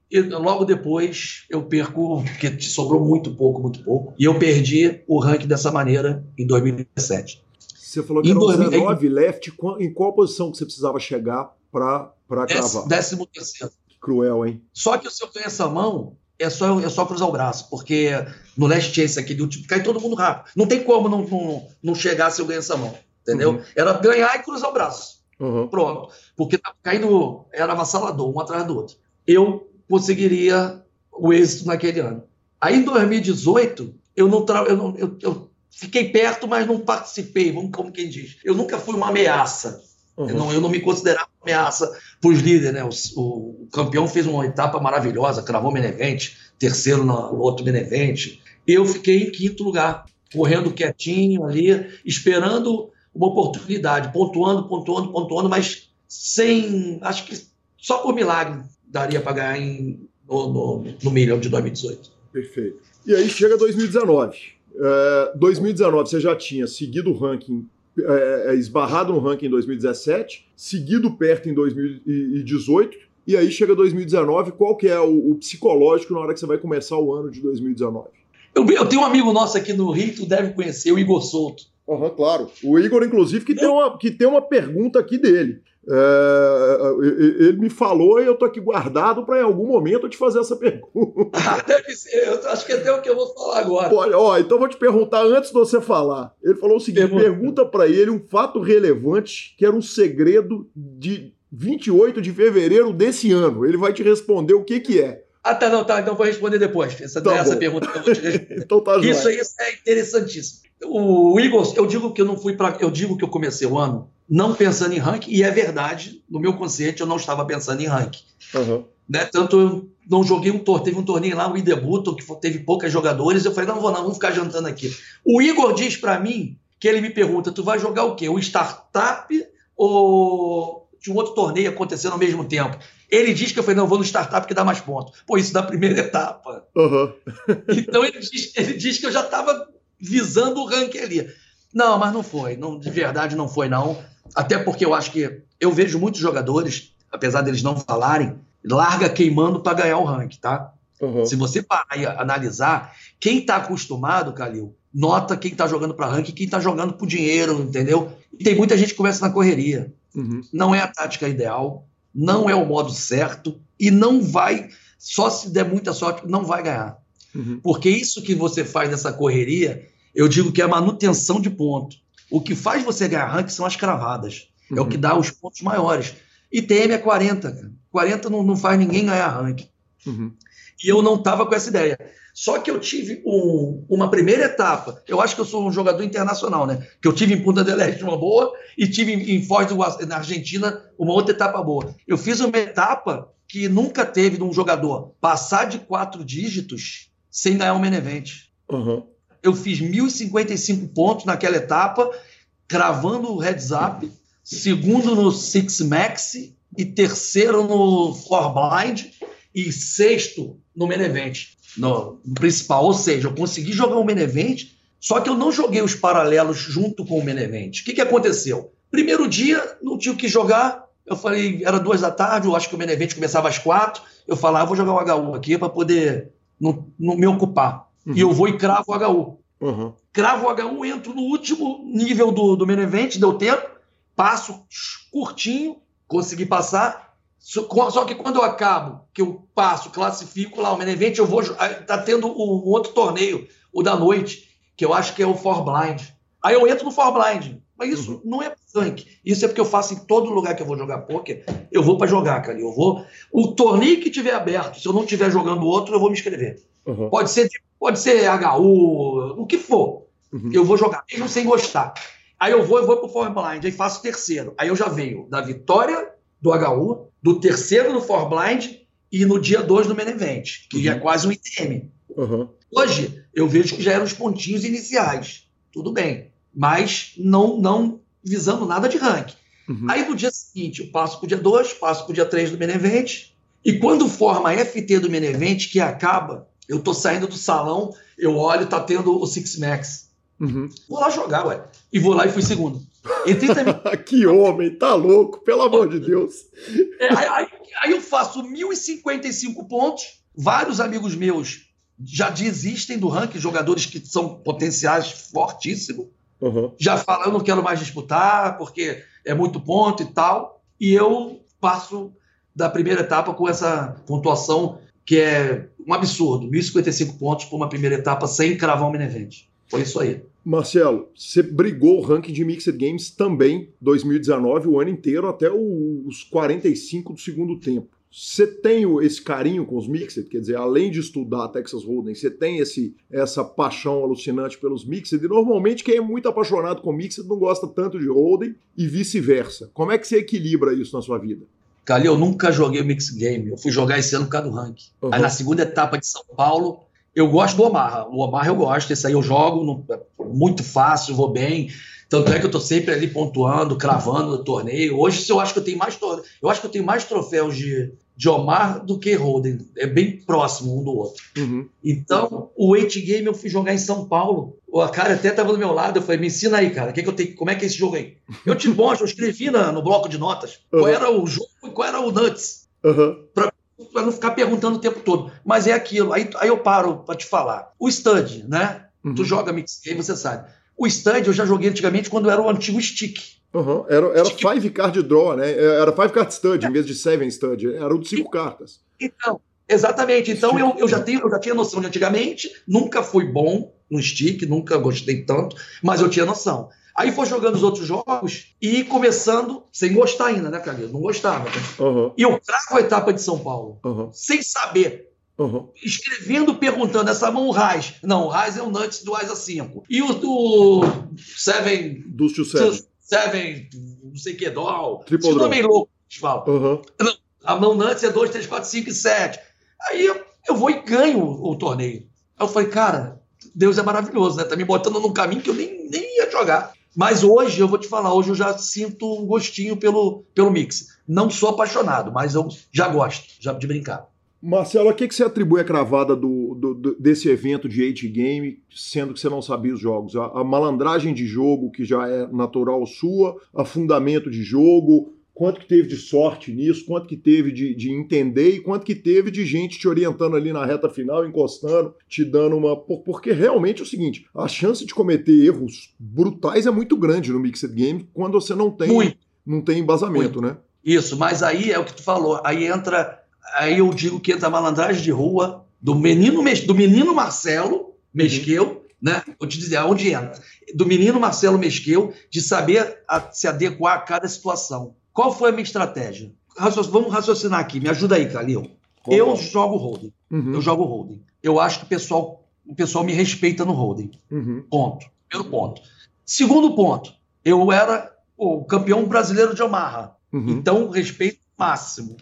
E logo depois eu perco, porque sobrou muito pouco, muito pouco. E eu perdi o ranking dessa maneira em 2017. Você falou que em era 19 left. Em qual posição que você precisava chegar para cravar? Décimo terceiro. Cruel, hein? Só que se eu tenho essa mão, é só, é só cruzar o braço, porque no last chance aqui do tipo, cai todo mundo rápido. Não tem como não, não, não chegar se eu ganhar essa mão, entendeu? Uhum. Era ganhar e cruzar o braço. Uhum. Pronto. Porque tá caindo, era avassalador, um atrás do outro. Eu conseguiria o êxito naquele ano. Aí em 2018, eu não, tra... eu, não eu, eu, fiquei perto, mas não participei, vamos como quem diz. Eu nunca fui uma ameaça. Uhum. Eu, não, eu não me considerava ameaça para os líderes. Né? O, o, campeão fez uma etapa maravilhosa, cravou Menevente, terceiro no, no outro Menevente. Eu fiquei em quinto lugar, correndo quietinho ali, esperando uma oportunidade, pontuando, pontuando, pontuando, mas sem. Acho que só por milagre daria para ganhar em, no, no, no, milhão de 2018. Perfeito. E aí chega 2019. É, 2019 você já tinha seguido o ranking, é, é, esbarrado no ranking em 2017, seguido perto em 2018, e aí chega 2019, qual que é o, o psicológico na hora que você vai começar o ano de 2019? Eu, eu, tenho um amigo nosso aqui no Rio, tu deve conhecer, o Igor Souto. Uhum, claro. O Igor, inclusive, que tem uma, que tem uma pergunta aqui dele. É, ele me falou e eu tô aqui guardado para em algum momento eu te fazer essa pergunta. Ah, deve ser, eu acho que é até o que eu vou falar agora. Olha, ó, então vou te perguntar antes de você falar. Ele falou o seguinte: pergunta, pergunta para ele um fato relevante que era um segredo de 28 de fevereiro desse ano. Ele vai te responder o que que é. Ah, tá, não, tá. Então vou responder depois. Essa, tá essa pergunta que eu vou te responder. então tá Isso aí é interessantíssimo. O Igor, eu digo que eu não fui para. Eu digo que eu comecei o ano não pensando em ranking, e é verdade, no meu consciente eu não estava pensando em ranking. Uhum. Né? Tanto eu não joguei um torneio, teve um torneio lá, o Idebuto, que teve poucos jogadores, eu falei, não, vou não, vamos ficar jantando aqui. O Igor diz para mim, que ele me pergunta, tu vai jogar o quê? O startup ou de um outro torneio acontecendo ao mesmo tempo? Ele diz que eu falei, não, vou no startup que dá mais pontos. Pô, isso da primeira etapa. Uhum. então ele diz, ele diz que eu já estava visando o ranking ali. Não, mas não foi. Não, de verdade não foi, não. Até porque eu acho que eu vejo muitos jogadores, apesar deles não falarem, larga queimando para ganhar o ranking, tá? Uhum. Se você parar e analisar, quem está acostumado, Calil, nota quem está jogando para ranking, quem está jogando por dinheiro, entendeu? E tem muita gente que começa na correria. Uhum. Não é a tática ideal, não é o modo certo e não vai só se der muita sorte, não vai ganhar. Uhum. Porque isso que você faz nessa correria, eu digo que é manutenção de ponto. O que faz você ganhar ranking são as cravadas. Uhum. É o que uhum. dá os pontos maiores. E TM é 40, cara. 40 não, não faz ninguém ganhar ranking. Uhum. E eu não estava com essa ideia. Só que eu tive um, uma primeira etapa. Eu acho que eu sou um jogador internacional, né? Que eu tive em Punta del Este uma boa e tive em, em Foz do na Argentina uma outra etapa boa. Eu fiz uma etapa que nunca teve de um jogador passar de quatro dígitos sem ganhar um main event. Uhum. Eu fiz 1.055 pontos naquela etapa, cravando o heads up, segundo no Six Max e terceiro no Four Blind e sexto no main event, no, principal. Ou seja, eu consegui jogar o main event, só que eu não joguei os paralelos junto com o main event. O que, que aconteceu? Primeiro dia, não tinha o que jogar. Eu falei, era duas da tarde, eu acho que o main event começava às quatro. Eu falava, ah, vou jogar o HU aqui para poder não, não, me ocupar. Uhum. E eu vou e cravo o HU. Uhum. Cravo o HU, entro no último nível do, do main event, deu tempo, passo curtinho, consegui passar, só que quando eu acabo, que eu passo, classifico lá o main event, eu vou. Tá tendo um outro torneio, o da noite, que eu acho que é o For Blind. Aí eu entro no For Blind. Mas isso uhum. não é tanque. Isso é porque eu faço em todo lugar que eu vou jogar poker, eu vou para jogar, cara. Eu vou. O torneio que tiver aberto, se eu não estiver jogando outro, eu vou me inscrever. Uhum. Pode ser pode ser HU, o que for. Uhum. Eu vou jogar, mesmo sem gostar. Aí eu vou, eu vou pro For Blind, aí faço terceiro. Aí eu já venho da vitória do HU, do terceiro no For Blind e no dia 2 do Main Event, que uhum. é quase um ITM. Uhum. Hoje, eu vejo que já eram os pontinhos iniciais. Tudo bem. Mas não, não visando nada de ranking. Uhum. Aí no dia seguinte, eu passo para o dia 2, passo para o dia 3 do Main Event. E quando forma a FT do Main Event, que acaba, eu tô saindo do salão, eu olho, tá tendo o Six Max. Uhum. Vou lá jogar, ué. E vou lá e fui segundo. que homem, tá louco, pelo amor de Deus. É, aí, aí, aí, eu faço 1.055 pontos. Vários amigos meus já desistem do ranking, jogadores que são potenciais fortíssimos. Uhum. Já falam, eu não quero mais disputar, porque é muito ponto e tal. E eu passo da primeira etapa com essa pontuação que é um absurdo, 1.055 pontos por uma primeira etapa sem cravar um main. Foi isso aí. Marcelo, você brigou o ranking de Mixed Games também 2019, o ano inteiro, até os 45 do segundo tempo. Você tem esse carinho com os Mixed? Quer dizer, além de estudar Texas Hold'em, você tem esse, essa paixão alucinante pelos Mixed? E normalmente quem é muito apaixonado com Mixed não gosta tanto de Hold'em e vice-versa. Como é que você equilibra isso na sua vida? Calil, eu nunca joguei Mixed Game. Eu fui jogar esse ano por causa do ranking. Uhum. Aí na segunda etapa de São Paulo, eu gosto do Omar. O Omar eu gosto, esse aí eu jogo no, muito fácil, vou bem. Tanto é que eu tô sempre ali pontuando, cravando no torneio. Hoje eu acho que eu tenho mais eu acho que eu tenho mais troféus de, de Omar do que Holden. É bem próximo um do outro. Uhum. Então, o Eight Game eu fui jogar em São Paulo. O cara até tava do meu lado, eu falei, me ensina aí, cara, que que eu tenho, como é que é esse jogo aí? Eu te mostro, eu escrevi na, no bloco de notas uhum. qual era o jogo e qual era o Nuts. Uhum. Pra, para não ficar perguntando o tempo todo. Mas é aquilo. Aí, aí eu paro para te falar. O Stud, né? Uhum. Tu joga mix game, você sabe. O Stud eu já joguei antigamente quando era o antigo stick. Uhum. Era, era stick... five card draw, né? Era five card stud é. em vez de seven stud. Era o de cinco e, cartas. Então, exatamente. Então eu, eu, já tenho, eu já tinha noção de antigamente. Nunca fui bom no stick, nunca gostei tanto, mas eu tinha noção. Aí foi jogando os outros jogos e começando, sem gostar ainda, né, Carlinhos? Não gostava. Né? Uhum. E eu trago a etapa de São Paulo, uhum. sem saber. Uhum. Escrevendo, perguntando, essa mão o Raiz. Não, o Raiz é o Nuts do Asa 5. E o do Seven. Do Seven. Seven, não sei o que, Doll. Esse nome é louco, eles falam. Uhum. Não, a mão Nuts é 2, 3, 4, 5 e 7. Aí eu, eu vou e ganho o, o torneio. Aí eu falei, cara, Deus é maravilhoso, né? Tá me botando num caminho que eu nem, nem ia jogar. Mas hoje, eu vou te falar, hoje eu já sinto um gostinho pelo, pelo mix. Não sou apaixonado, mas eu já gosto já de brincar. Marcelo, a que, que você atribui a cravada do, do, desse evento de 8 game, sendo que você não sabia os jogos? A, a, malandragem de jogo, que já é natural sua, a fundamento de jogo, quanto que teve de sorte nisso, quanto que teve de, de, entender e quanto que teve de gente te orientando ali na reta final, encostando, te dando uma. Porque realmente é o seguinte: a chance de cometer erros brutais é muito grande no Mixed Game quando você não tem, não tem embasamento, muito. né? Isso, mas aí é o que tu falou, aí entra aí eu digo que entra a malandragem de rua do menino, do menino Marcelo Mesqueu, uhum. né? Vou te dizer aonde entra. Do menino Marcelo Mesqueu, de saber a, se adequar a cada situação. Qual foi a minha estratégia? Vamos raciocinar aqui, me ajuda aí, Calil. Eu jogo holding. Uhum. Eu jogo holding. Eu acho que o pessoal, o pessoal me respeita no holding. Uhum. Ponto. Primeiro ponto. Segundo ponto, eu era o campeão brasileiro de Omaha. Uhum. Então, respeito máximo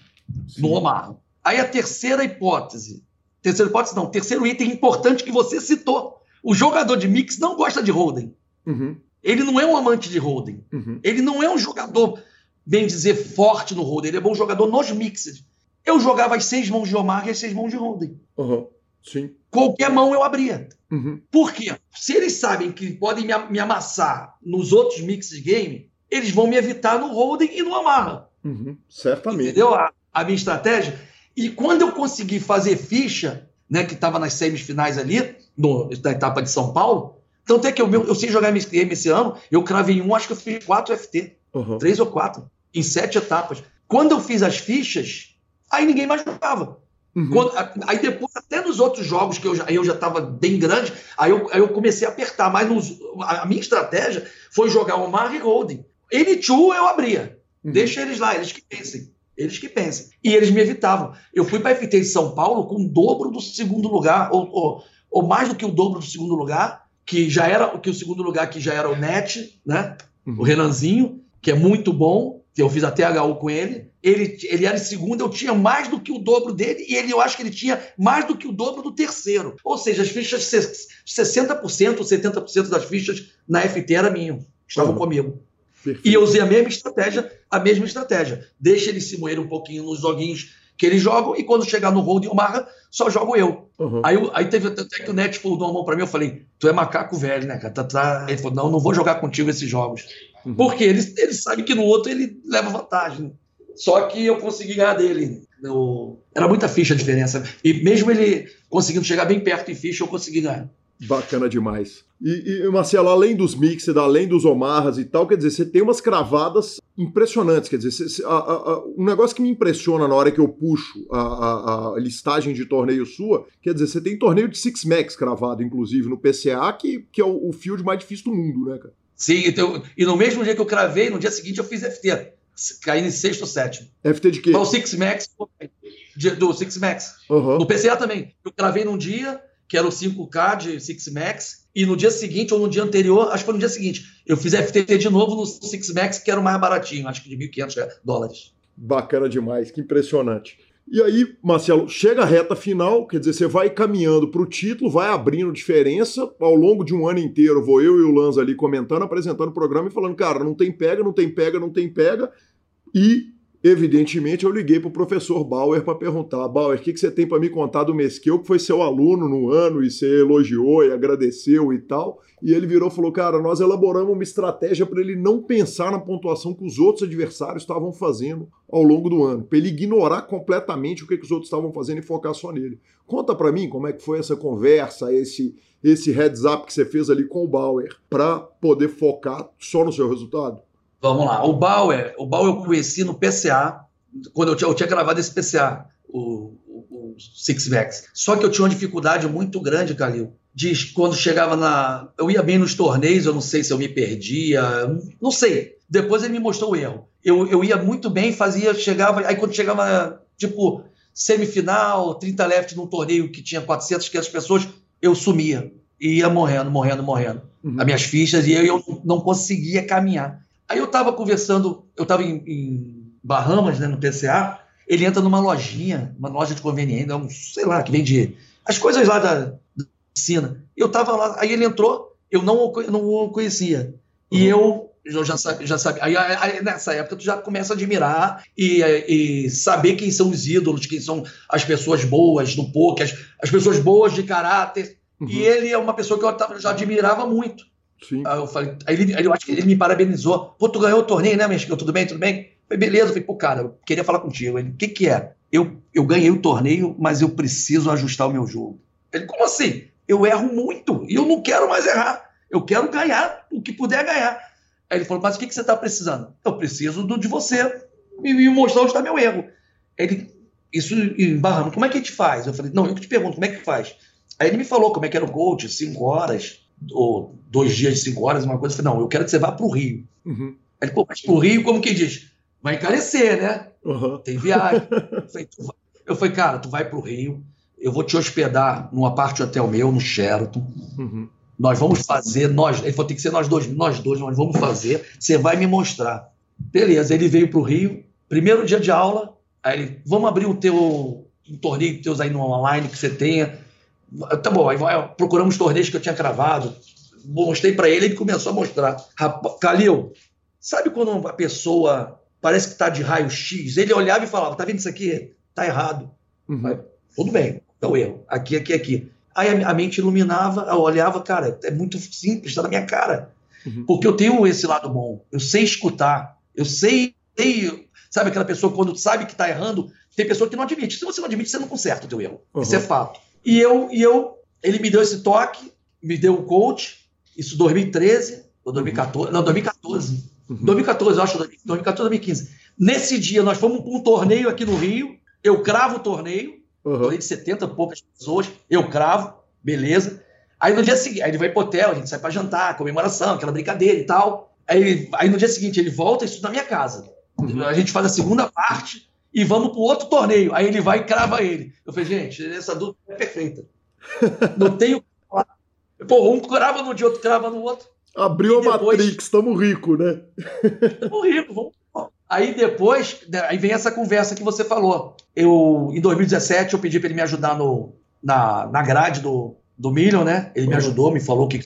Sim. no Omaha. Aí a terceira hipótese. Terceira hipótese, não. Terceiro item importante que você citou. O jogador de mix não gosta de holding. Uhum. Ele não é um amante de holding. Uhum. Ele não é um jogador, bem dizer, forte no holding. Ele é bom jogador nos mixes. Eu jogava as seis mãos de Omar e as seis mãos de holding. Uhum. Sim. Qualquer mão eu abria. Uhum. Por quê? Se eles sabem que podem me, amassar nos outros mixes game, eles vão me evitar no holding e no amarra. Uhum. Certamente. Entendeu a, a, minha estratégia? E quando eu consegui fazer ficha, né, que estava nas semifinais ali, no, na etapa de São Paulo, tanto é que eu, eu sei jogar MSM esse ano, eu cravei um, acho que eu fiz quatro FT. Uhum. Três ou quatro. Em sete etapas. Quando eu fiz as fichas, aí ninguém mais jogava. Uhum. Quando, aí depois, até nos outros jogos que eu já eu já estava bem grande, aí eu, aí eu comecei a apertar. Mas nos, a, minha estratégia foi jogar o Mar e Golden. Ele tchu eu abria. Uhum. Deixa eles lá, eles que pensem. Eles que pensem. E eles me evitavam. Eu fui para a FT de São Paulo com o dobro do segundo lugar, ou, ou, ou, mais do que o dobro do segundo lugar, que já era que o segundo lugar que já era o Net, né? Uhum. O Renanzinho, que é muito bom que eu fiz até HU com ele, ele, ele era em segundo, eu tinha mais do que o dobro dele, e ele, eu acho que ele tinha mais do que o dobro do terceiro. Ou seja, as fichas, 60%, 70% das fichas na FT era minha, estavam uhum. comigo. Perfeito. E eu usei a mesma estratégia, a mesma estratégia. Deixa ele se moer um pouquinho nos joguinhos que eles jogam, e quando chegar no Hold e Omarra, só jogo eu. Uhum. Aí, aí teve até que o Net falou a mão pra mim, eu falei, tu é macaco velho, né, cara? Tá, tá... Ele falou, não, não vou jogar contigo esses jogos. Uhum. Porque ele, ele sabe que no outro ele leva vantagem. Só que eu consegui ganhar dele. Eu... Era muita ficha a diferença. E mesmo ele conseguindo chegar bem perto em ficha, eu consegui ganhar. Bacana demais. E, e, Marcelo, além dos mixed, além dos Omarras e tal, quer dizer, você tem umas cravadas impressionantes. Quer dizer, você, a, a, a, um negócio que me impressiona na hora que eu puxo a, listagem de torneio sua, quer dizer, você tem torneio de Six Max cravado, inclusive, no PCA, que, que é o, o field mais difícil do mundo, né, cara? Sim, então, e no mesmo dia que eu cravei, no dia seguinte eu fiz FT. Caí em sexto ou sétimo. FT de quê? o Six Max, do Six Max. Uhum. No PCA também. Eu cravei num dia, que era o 5K de Six Max, e no dia seguinte ou no dia anterior, acho que foi no dia seguinte, eu fiz FT de novo no Six Max, que era o mais baratinho, acho que de 1.500 dólares. Bacana demais, que impressionante. E aí, Marcelo, chega a reta final, quer dizer, você vai caminhando para o título, vai abrindo diferença. Ao longo de um ano inteiro, vou eu e o Lanza ali comentando, apresentando o programa e falando, cara, não tem pega, não tem pega, não tem pega. E, evidentemente, eu liguei para o professor Bauer para perguntar: Bauer, o que, que você tem para me contar do Mesquil, que foi seu aluno no ano e você elogiou e agradeceu e tal? E ele virou e falou: Cara, nós elaboramos uma estratégia para ele não pensar na pontuação que os outros adversários estavam fazendo ao longo do ano, para ele ignorar completamente o que, que os outros estavam fazendo e focar só nele. Conta para mim como é que foi essa conversa, esse esse heads up que você fez ali com o Bauer, para poder focar só no seu resultado? Vamos lá. O Bauer, o Bauer eu conheci no PCA, quando eu tinha, eu tinha gravado esse PCA, o, o, o Six Max. Só que eu tinha uma dificuldade muito grande, Calil, de quando chegava na. Eu ia bem nos torneios, eu não sei se eu me perdia, não sei. Depois ele me mostrou o erro. Eu, eu ia muito bem, fazia, chegava. Aí quando chegava, tipo, semifinal, 30 left num torneio que tinha 400, 500 pessoas, eu sumia. E ia morrendo, morrendo, morrendo. Uhum. As minhas fichas, e eu, eu não conseguia caminhar. Aí eu estava conversando, eu estava em, em, Bahamas, né, no PCA, ele entra numa lojinha, uma loja de conveniência, um, sei lá, que vende as coisas lá da, piscina. Eu estava lá, aí ele entrou, eu não, não o conhecia. E uhum. eu, eu já sabia, já sabia. Aí, aí, nessa época tu já começa a admirar e, e, saber quem são os ídolos, quem são as pessoas boas do poker, as, as pessoas boas de caráter. Uhum. E ele é uma pessoa que eu já admirava muito. Sim. Aí eu falei, aí ele, aí eu acho que ele me parabenizou. Pô, tu ganhou o torneio, né, Mesquil? Tudo bem, tudo bem? falei, beleza. Eu falei, pô, cara, eu queria falar contigo. Ele, o que que é? Eu, eu ganhei o torneio, mas eu preciso ajustar o meu jogo. Ele, como assim? eu erro muito e eu não quero mais errar. Eu quero ganhar o que puder ganhar. Aí ele falou, mas o que, que você está precisando? Eu preciso do, de você me, me mostrar onde está meu erro. Ele, isso em Barrama, como é que a gente faz? Eu falei, não, eu te pergunto, como é que faz? Aí ele me falou como é que era o coach, cinco horas, ou dois dias de cinco horas, uma coisa. Eu falei, não, eu quero que você vá para o Rio. Uhum. Ele, pô, mas para o Rio, como que diz? Vai encarecer, né? Uhum. Tem viagem. eu, falei, eu falei, cara, tu vai para o Rio, eu vou te hospedar numa parte do hotel meu, no Sheraton. Uhum. Nós vamos fazer, nós, ele falou, tem que ser nós dois, nós dois, nós vamos fazer, você vai me mostrar. Beleza, ele veio para o Rio, primeiro dia de aula, aí ele, vamos abrir o teu um torneio teus aí no online que você tenha. Tá bom, aí procuramos torneios que eu tinha cravado, mostrei para ele, ele começou a mostrar. Calil, sabe quando uma pessoa parece que está de raio-x? Ele olhava e falava, tá vendo isso aqui? Tá errado. Uhum. tudo bem, é o erro. Aqui, aqui, aqui. Aí a, mente iluminava, eu olhava, cara, é muito simples, está na minha cara. Uhum. Porque eu tenho esse lado bom, eu sei escutar, eu sei, sei sabe aquela pessoa quando sabe que está errando, tem pessoa que não admite. Se você não admite, você não conserta o teu erro. Uhum. Isso é fato. E eu, e eu, ele me deu esse toque, me deu o coach, isso 2013 ou 2014, não, 2014. Uhum. 2014, eu acho, 2014, 2015. Nesse dia, nós fomos para um torneio aqui no Rio, eu cravo o torneio, uhum. torneio de 70 e poucas pessoas, eu cravo, beleza. Aí no dia seguinte, aí ele vai pro hotel, a gente sai para jantar, comemoração, aquela brincadeira e tal. Aí, aí no dia seguinte ele volta, isso na minha casa. Uhum. A gente faz a segunda parte e vamos pro outro torneio. Aí ele vai e crava ele. Eu falei, gente, essa dupla é perfeita. Não tenho. Pô, um crava no dia, outro crava no outro. Abriu a depois... Matrix, estamos ricos, né? Estamos ricos, vamos. Aí depois, aí vem essa conversa que você falou. Eu, em 2017, eu pedi para ele me ajudar no, na, na grade do, do Million, né? Ele me uhum. ajudou, me falou que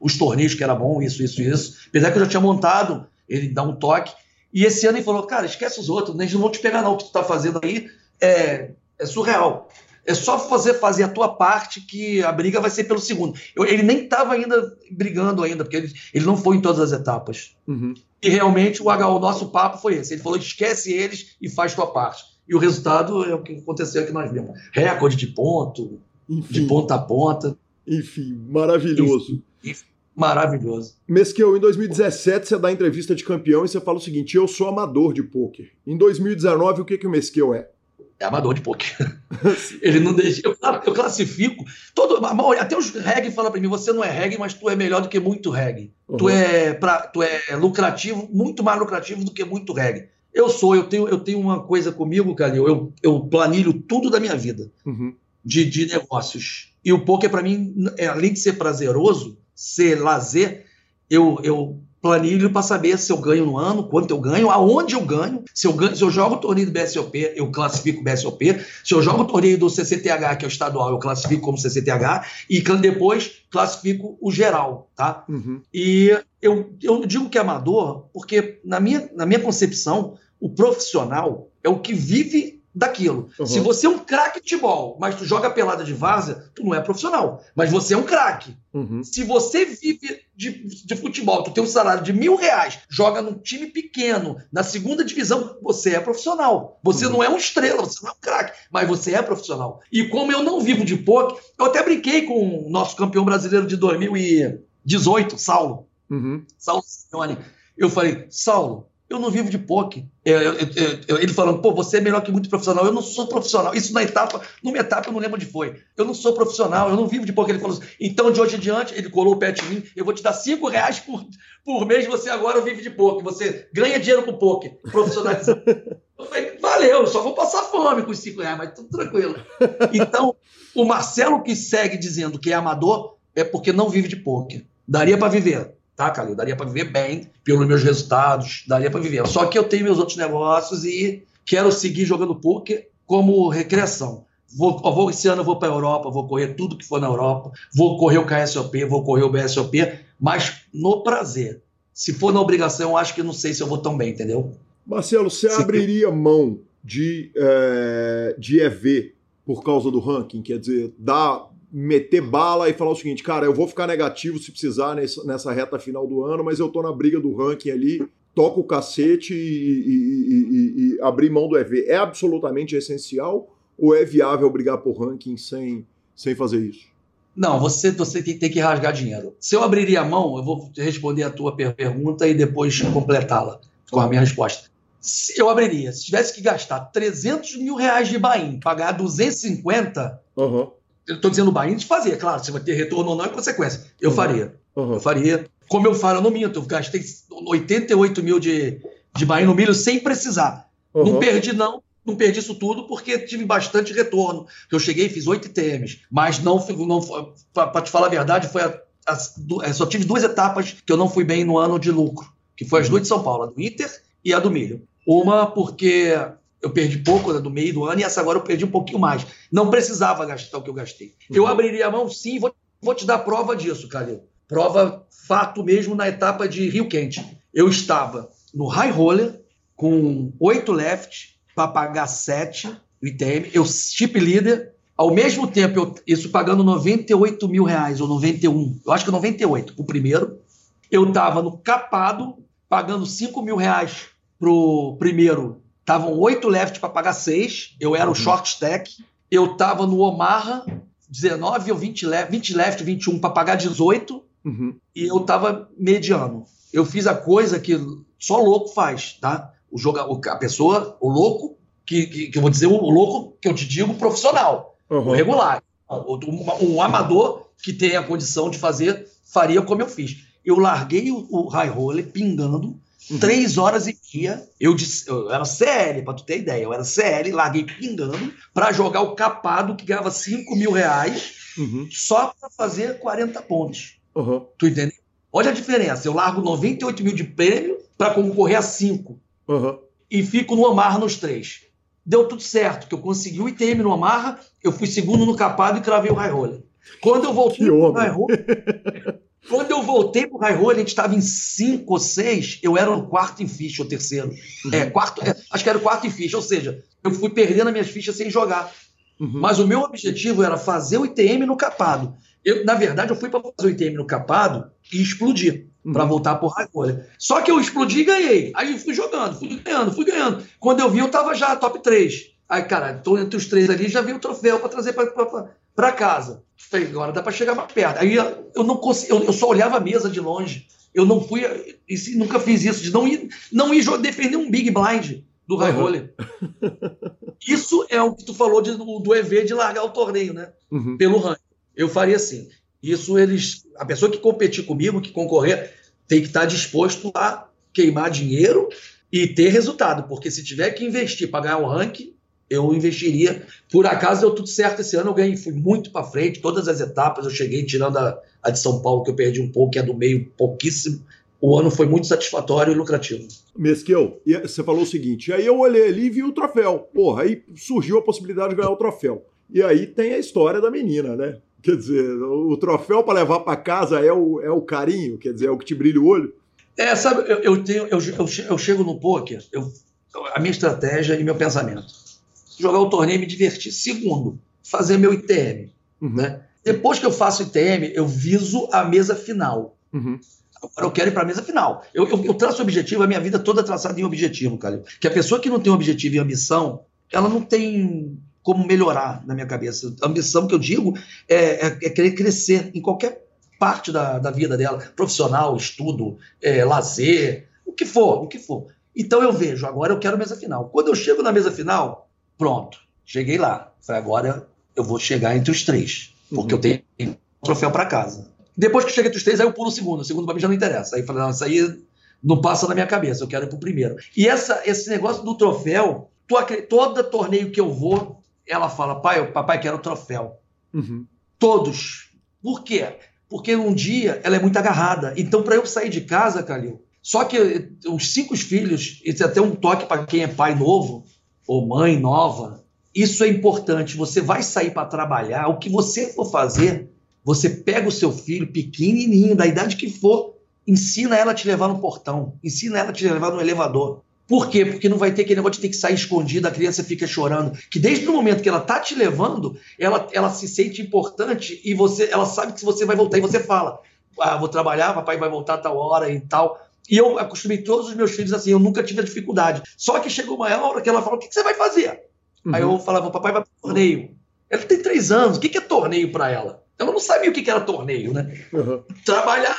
os torneios que era bom, isso, isso, isso. Apesar que eu já tinha montado, ele dá um toque. E esse ano ele falou, cara, esquece os outros, eles não vão te pegar não, o que tu tá fazendo aí é, é surreal. É só fazer, fazer a tua parte que a briga vai ser pelo segundo. Eu, ele nem estava ainda brigando ainda, porque ele, ele não foi em todas as etapas. Uhum. E realmente o, o nosso papo foi esse. Ele falou: esquece eles e faz tua parte. E o resultado é o que aconteceu que nós vimos. Recorde de ponto, enfim, de ponta a ponta. Enfim, maravilhoso. Enfim, maravilhoso. Mesquil, em 2017 você dá entrevista de campeão e você fala o seguinte: eu sou amador de pôquer. Em 2019, o que, que o Mesquil é? é amador de poker. Ele não deixa. Eu, eu, classifico. Todo, até os reggae falam para mim: você não é reggae, mas tu é melhor do que muito reggae. Uhum. Tu, é pra, tu é lucrativo, muito mais lucrativo do que muito reggae. Eu sou, eu tenho, eu tenho uma coisa comigo, Calil, eu, eu planilho tudo da minha vida uhum. de, de negócios. E o poker, para mim, é, além de ser prazeroso, ser lazer, eu, eu planilho para saber se eu ganho no ano, quanto eu ganho, aonde eu ganho. Se eu, ganho, se eu jogo o torneio do BSOP, eu classifico o BSOP. Se eu jogo o torneio do CCTH, que é o estadual, eu classifico como CCTH. E depois classifico o geral, tá? Uhum. E eu, eu digo que é amador porque, na minha, na minha concepção, o profissional é o que vive daquilo. Uhum. Se você é um craque de futebol, mas tu joga pelada de várzea, tu não é profissional. Mas você é um craque. Uhum. Se você vive de, de, futebol, tu tem um salário de mil reais, joga num time pequeno, na segunda divisão, você é profissional. Você uhum. não é um estrela, você não é um craque, mas você é profissional. E como eu não vivo de pouco, eu até brinquei com o nosso campeão brasileiro de 2018, Saulo. Uhum. Saulo Simeone. Eu falei, Saulo, eu não vivo de eu, ele falando, pô, você é melhor que muito profissional. Eu não sou profissional. Isso na etapa, numa etapa eu não lembro onde foi. Eu não sou profissional, eu não vivo de poker. Ele falou assim, então de hoje em diante, ele colou o pé em mim, eu vou te dar cinco reais por, por mês, você agora vive de poker. Você ganha dinheiro com poker, profissionalizado. eu falei, valeu, só vou passar fome com os cinco reais, mas tudo tranquilo. Então, o Marcelo que segue dizendo que é amador é porque não vive de poker. Daria para viver tá, cara? Eu daria para viver bem pelos meus resultados, daria para viver. Só que eu tenho meus outros negócios e quero seguir jogando poker como recreação. Vou, vou, esse ano eu vou para a Europa, vou correr tudo que for na Europa, vou correr o KSOP, vou correr o BSOP, mas no prazer. Se for na obrigação, eu acho que não sei se eu vou tão bem, entendeu? Marcelo, você se abriria mão de, é, de EV por causa do ranking? Quer dizer, dá, meter bala e falar o seguinte, cara, eu vou ficar negativo se precisar nessa, reta final do ano, mas eu tô na briga do ranking ali, toco o cacete e, e, e, e abrir mão do EV. É absolutamente essencial ou é viável brigar por ranking sem, sem fazer isso? Não, você, você tem, tem que rasgar dinheiro. Se eu abriria a mão, eu vou responder a tua pergunta e depois completá-la com a minha resposta. Se eu abriria. Se tivesse que gastar 300 mil reais de Bahia, pagar 250, uhum. Eu estou dizendo Bahia de fazer, claro, se vai ter retorno ou não é consequência. Eu uhum. faria. Uhum. Eu faria. Como eu falo, eu não minto, eu gastei 88 mil de, de Bahia no milho sem precisar. Não perdi, não. Não perdi isso tudo porque tive bastante retorno. Eu cheguei e fiz oito ITMs, mas não, não para te falar a verdade, foi a, a, só tive duas etapas que eu não fui bem no ano de lucro, que foi as duas de São Paulo, a do Inter e a do milho. Uma porque eu perdi pouco né, do meio do ano e essa agora eu perdi um pouquinho mais. Não precisava gastar o que eu gastei. Eu uhum. abriria a mão sim, vou, vou te dar prova disso, Calil. Prova fato mesmo na etapa de Rio Quente. Eu estava no high roller com oito left para pagar sete ITM. Eu chip líder. Ao mesmo tempo, eu, isso pagando 98 mil reais, ou 91, eu acho que 98 o primeiro. Eu estava no capado, pagando 5 mil reais pro primeiro, estavam oito left para pagar seis. Eu era o uhum. short stack. Eu estava no Omaha, 19 ou 20 left, 20 left, 21 para pagar 18. Uhum. E eu estava mediano. Eu fiz a coisa que só louco faz, tá? O jogador, a pessoa, o louco, que, que, que, eu vou dizer o louco que eu te digo profissional, uhum. o regular. Um, um, amador que tem a condição de fazer, faria como eu fiz. Eu larguei o, o high roller pingando, Uhum. Três horas e meia, eu, disse, eu era CL, para tu ter ideia, eu era CL, larguei pingando para jogar o capado que ganhava 5 mil reais uhum. só para fazer 40 pontos. Uhum. Tu entendeu? Olha a diferença, eu largo 98 mil de prêmio para concorrer a 5 uhum. e fico no Amarra nos três. Deu tudo certo, que eu consegui o ITM no Amarra, eu fui segundo no capado e cravei o high roller. Quando eu voltei no high roller, Quando eu voltei pro High Roll, a gente estava em cinco ou seis, eu era o quarto em ficha, ou terceiro. Uhum. É, quarto, é, acho que era o quarto em ficha, ou seja, eu fui perdendo as minhas fichas sem jogar. Uhum. Mas o meu objetivo era fazer o ITM no capado. Eu, na verdade, eu fui para fazer o ITM no capado e explodir. Uhum. para voltar pro high roller. Só que eu explodi e ganhei. Aí fui jogando, fui ganhando, fui ganhando. Quando eu vi, eu tava já top 3. Aí, cara, tô entre os três ali, já vi o troféu para trazer para casa. Falei, agora dá para chegar mais perto. Aí eu não consegui, eu, eu, só olhava a mesa de longe. Eu não fui, e nunca fiz isso, de não ir, não ir defender um big blind do high uhum. roller. Isso é o que tu falou de, do EV de largar o torneio, né? Uhum. Pelo ranking. Eu faria assim. Isso eles, a pessoa que competir comigo, que concorrer, tem que estar disposto a queimar dinheiro e ter resultado, porque se tiver que investir para ganhar o ranking, eu investiria. Por acaso deu tudo certo esse ano, eu ganhei, fui muito para frente, todas as etapas eu cheguei, tirando a, a, de São Paulo, que eu perdi um pouco, que é do meio pouquíssimo. O ano foi muito satisfatório e lucrativo. Mesquil, você falou o seguinte, aí eu olhei ali e vi o troféu. Porra, aí surgiu a possibilidade de ganhar o troféu. E aí tem a história da menina, né? Quer dizer, o troféu para levar para casa é o, é o carinho, quer dizer, é o que te brilha o olho? É, sabe, eu, eu, tenho, eu, eu, eu chego no poker, eu, a minha estratégia e meu pensamento jogar o torneio e me divertir. Segundo, fazer meu ITM. Uhum. Né? Depois que eu faço ITM, eu viso a mesa final. Uhum. Agora eu quero ir para a mesa final. Eu, eu, eu, traço objetivo, a minha vida toda é traçada em objetivo, cara. Que a pessoa que não tem objetivo e ambição, ela não tem como melhorar na minha cabeça. A ambição que eu digo é, é, é querer crescer em qualquer parte da, da vida dela, profissional, estudo, é, lazer, o que for, o que for. Então eu vejo, agora eu quero mesa final. Quando eu chego na mesa final, Pronto, cheguei lá. Falei, agora eu vou chegar entre os três, porque uhum. eu tenho um troféu para casa. Depois que eu cheguei entre os três, aí eu pulo o segundo. O segundo para mim já não interessa. Aí falei, não, isso aí não passa na minha cabeça, eu quero ir pro primeiro. E essa, esse negócio do troféu, todo torneio que eu vou, ela fala, pai, o papai quer o troféu. Uhum. Todos. Por quê? Porque um dia ela é muito agarrada. Então, para eu sair de casa, Calil, só que os cinco filhos, isso é até um toque para quem é pai novo, ou mãe nova, isso é importante. Você vai sair para trabalhar, o que você for fazer, você pega o seu filho pequenininho, da idade que for, ensina ela a te levar no portão, ensina ela a te levar no elevador. Por quê? Porque não vai ter aquele negócio de ter que sair escondido, a criança fica chorando. Que desde o momento que ela tá te levando, ela, ela se sente importante e você, ela sabe que você vai voltar e você fala: ah, vou trabalhar, papai vai voltar a tal hora e tal. E eu acostumei todos os meus filhos assim, eu nunca tive a dificuldade. Só que chegou uma hora que ela falou: o que, que você vai fazer? Uhum. Aí eu falava: papai vai para torneio. Ela tem três anos, o que, que é torneio para ela? Ela não sabia o que era torneio, né? Uhum. Trabalhar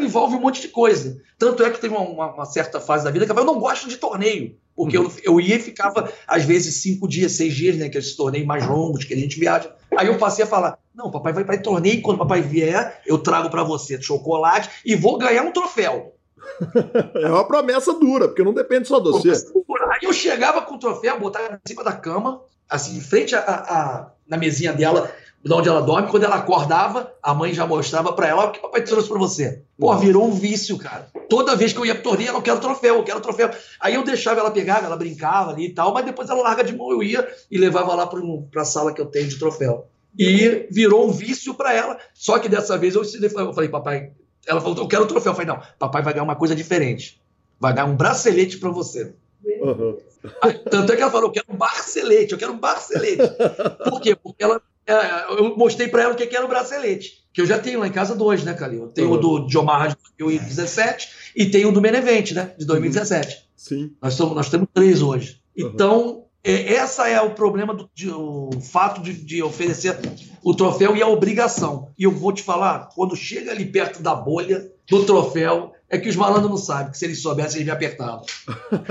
envolve um monte de coisa. Tanto é que teve uma, uma, certa fase da vida que eu não gosto de torneio. Porque uhum. eu, eu ia e ficava, às vezes, cinco dias, seis dias, né? Que esses torneios mais longos, que a gente viaja. Aí eu passei a falar, não, papai vai para torneio, e quando o papai vier, eu trago para você chocolate e vou ganhar um troféu. é uma promessa dura, porque não depende só de você. Aí eu chegava com o troféu, botava em cima da cama, assim, em frente a, a, na mesinha dela, de onde ela dorme. Quando ela acordava, a mãe já mostrava para ela: o que papai trouxe para você? Pô, virou um vício, cara. Toda vez que eu ia pro torneio, ela, eu quero troféu, eu quero troféu. Aí eu deixava ela pegar, ela brincava ali e tal, mas depois ela larga de mão, eu ia e levava lá para a sala que eu tenho de troféu. E virou um vício para ela. Só que dessa vez eu, eu falei, papai, ela falou, eu quero o troféu. Eu falei, não, papai vai ganhar uma coisa diferente. Vai dar um bracelete para você. Uhum. tanto é que ela falou, eu quero um barcelete, eu quero um barcelete. Por quê? Porque ela, é, eu mostrei para ela o que era o bracelete. Que eu já tenho lá em casa dois, né, Calil? Eu tenho uhum. o do Jomar de 2017 e tenho o do Benevente, né, de 2017. Sim. Nós, somos, nós temos três hoje. Uhum. Então, é, essa é o problema do de, o fato de, de, oferecer o troféu e a obrigação. E eu vou te falar, quando chega ali perto da bolha do troféu, é que os malandros não sabem, que se eles soubessem, eles me apertavam.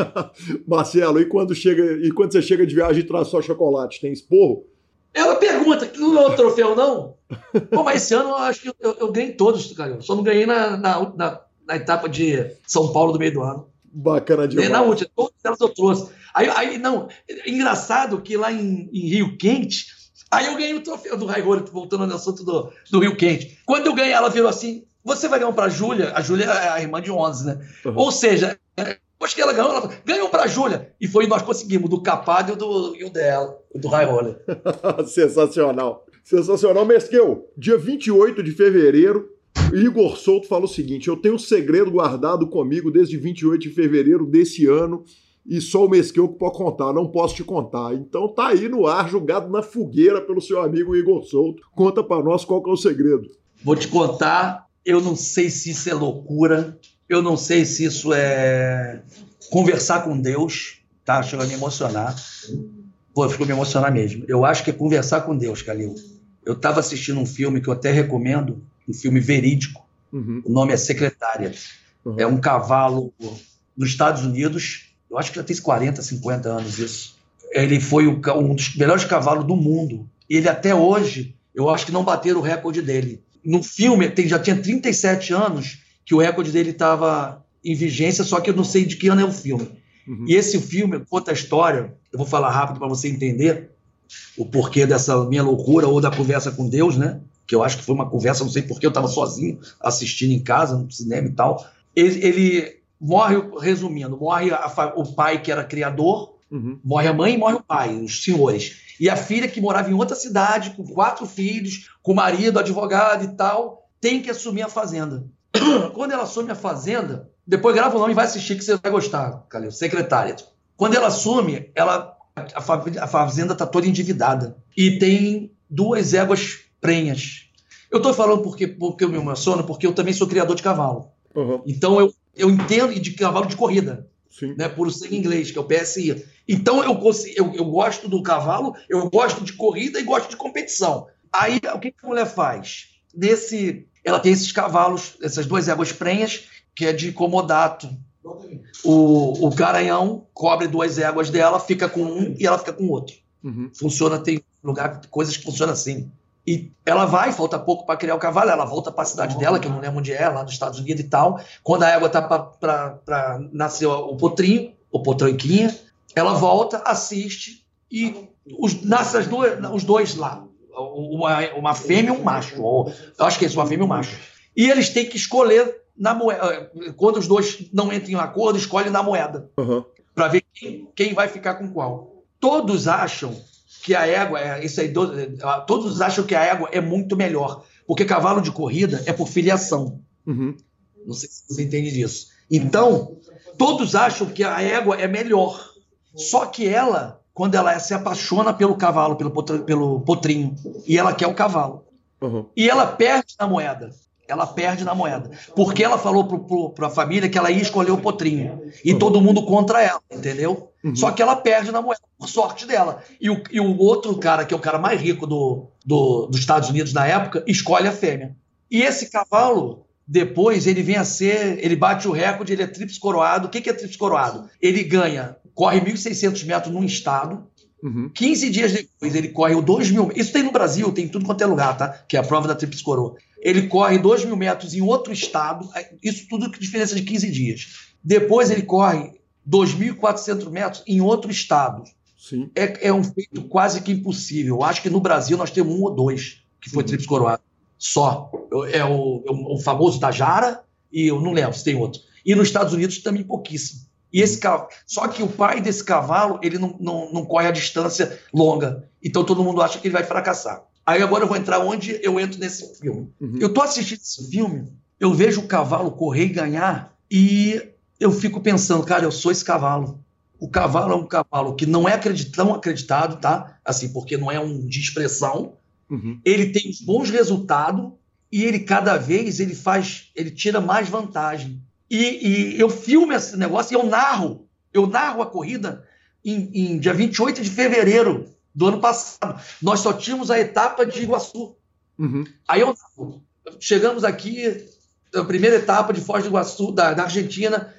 Marcelo, e quando, chega, e quando você chega de viagem e traz só chocolate, tem esporro? Ela pergunta, não é o troféu, não? Pô, mas esse ano eu acho que eu, eu ganhei todos, cara. Só não ganhei na, na, na, na, etapa de São Paulo do meio do ano. Bacana demais. Na última, todas elas eu trouxe. Aí, aí não, engraçado que lá em, em Rio Quente, aí eu ganhei o troféu do Roller, voltando no assunto do, do Rio Quente. Quando eu ganhei, ela virou assim: você vai ganhar um pra Júlia. A Júlia é a irmã de 11, né? Uhum. Ou seja, depois que ela ganhou, ela falou, ganhou pra Júlia. E foi nós conseguimos, do Capado e o do, e o dela, o do Roller. Sensacional. Sensacional. Mesqueu, dia 28 de fevereiro, Igor Souto fala o seguinte: eu tenho um segredo guardado comigo desde 28 de fevereiro desse ano e só o Mesqueu que pode contar, não posso te contar. Então tá aí no ar, julgado na fogueira pelo seu amigo Igor Souto. Conta para nós qual que é o segredo. Vou te contar, eu não sei se isso é loucura, eu não sei se isso é conversar com Deus, tá? Chega a me emocionar. Pô, eu fico me emocionar mesmo. Eu acho que é conversar com Deus, Calil. Eu estava assistindo um filme que eu até recomendo, um filme verídico. Uhum. O nome é Secretária. Uhum. É um cavalo nos Estados Unidos eu acho que já tem 40, 50 anos isso. Ele foi um dos melhores cavalos do mundo. Ele até hoje, eu acho que não bateram o recorde dele. No filme, tem, já tinha 37 anos que o recorde dele estava em vigência, só que eu não sei de que ano é o filme. Uhum. E esse filme conta a história, eu vou falar rápido para você entender o porquê dessa minha loucura ou da conversa com Deus, né? Que eu acho que foi uma conversa, não sei porquê, eu estava sozinho assistindo em casa, no cinema e tal. Ele, ele morre, resumindo, morre a, o pai que era criador, uhum. morre a mãe e morre o pai, os senhores. E a filha que morava em outra cidade, com quatro filhos, com marido, advogado e tal, tem que assumir a fazenda. Quando ela assume a fazenda, depois grava o nome e vai assistir que você vai gostar, Calil, secretária. Quando ela assume, ela, a fazenda está toda endividada. E tem duas éguas prenhas. Eu estou falando porque, porque eu me emociono, porque eu também sou criador de cavalo. Uhum. Então eu eu entendo de cavalo de corrida, Sim. né, por ser inglês, que é o PSI. Então eu, eu, eu gosto do cavalo, eu gosto de corrida e gosto de competição. Aí o que, que a mulher faz? Nesse, ela tem esses cavalos, essas duas éguas prenhas, que é de comodato. O, o garanhão cobre duas éguas dela, fica com um e ela fica com o outro. Uhum. Funciona, tem lugar, coisas que funcionam assim. E ela vai, falta pouco para criar o cavalo, ela volta para a cidade dela, que eu não lembro onde é, lá nos Estados Unidos e tal. Quando a égua tá para nascer o potrinho, o potranquinha, ela volta, assiste e os, nasce as duas, os dois lá. Uma, uma fêmea e um macho. Ou, eu acho que é isso, uma fêmea e um macho. E eles têm que escolher na moeda. Quando os dois não entram em acordo, escolhe na moeda. Uhum. Para ver quem, quem vai ficar com qual. Todos acham que a égua, é, isso aí, todos acham que a égua é muito melhor, porque cavalo de corrida é por filiação. Uhum. Não sei se você entende disso. Então, todos acham que a égua é melhor. Só que ela, quando ela se apaixona pelo cavalo, pelo, pelo potrinho, e ela quer o cavalo. Uhum. E ela perde na moeda. Ela perde na moeda. Porque ela falou para a família que ela ia escolher o potrinho. E todo mundo contra ela, entendeu? Uhum. Só que ela perde na moeda, por sorte dela. E o, e o outro cara, que é o cara mais rico do, do, dos Estados Unidos na época, escolhe a fêmea. E esse cavalo, depois, ele vem a ser. Ele bate o recorde, ele é trips coroado. O que, que é trips coroado? Ele ganha, corre 1.600 metros num estado. Uhum. 15 dias depois, ele corre o 2 mil. Isso tem no Brasil, tem tudo quanto é lugar, tá? Que é a prova da Trips Coroa. Ele corre 2 mil metros em outro estado, é, isso tudo com diferença de 15 dias. Depois ele corre 2.400 metros em outro estado. Sim. É, é, um feito quase que impossível. Acho que no Brasil nós temos um ou dois que foi. Trips Coroado. Só. É o, é o, famoso da Jara e eu não lembro se tem outro. E nos Estados Unidos também pouquíssimo. E esse cavalo, só que o pai desse cavalo, ele não, não, não corre a distância longa. Então todo mundo acha que ele vai fracassar. Aí agora eu vou entrar onde eu entro nesse filme. Uhum. Eu tô assistindo esse filme, eu vejo o cavalo correr e ganhar, e eu fico pensando, cara, eu sou esse cavalo. O cavalo é um cavalo que não é tão acreditado, tá? Assim, porque não é um de expressão. Uhum. Ele tem bons resultados e ele cada vez ele faz, ele tira mais vantagem. E, e eu filmo esse negócio e eu narro. Eu narro a corrida em, em dia 28 de fevereiro do ano passado. Nós só tínhamos a etapa de Iguaçu. Uhum. Aí eu chegamos aqui, a primeira etapa de Foz do Iguaçu, da, da Argentina,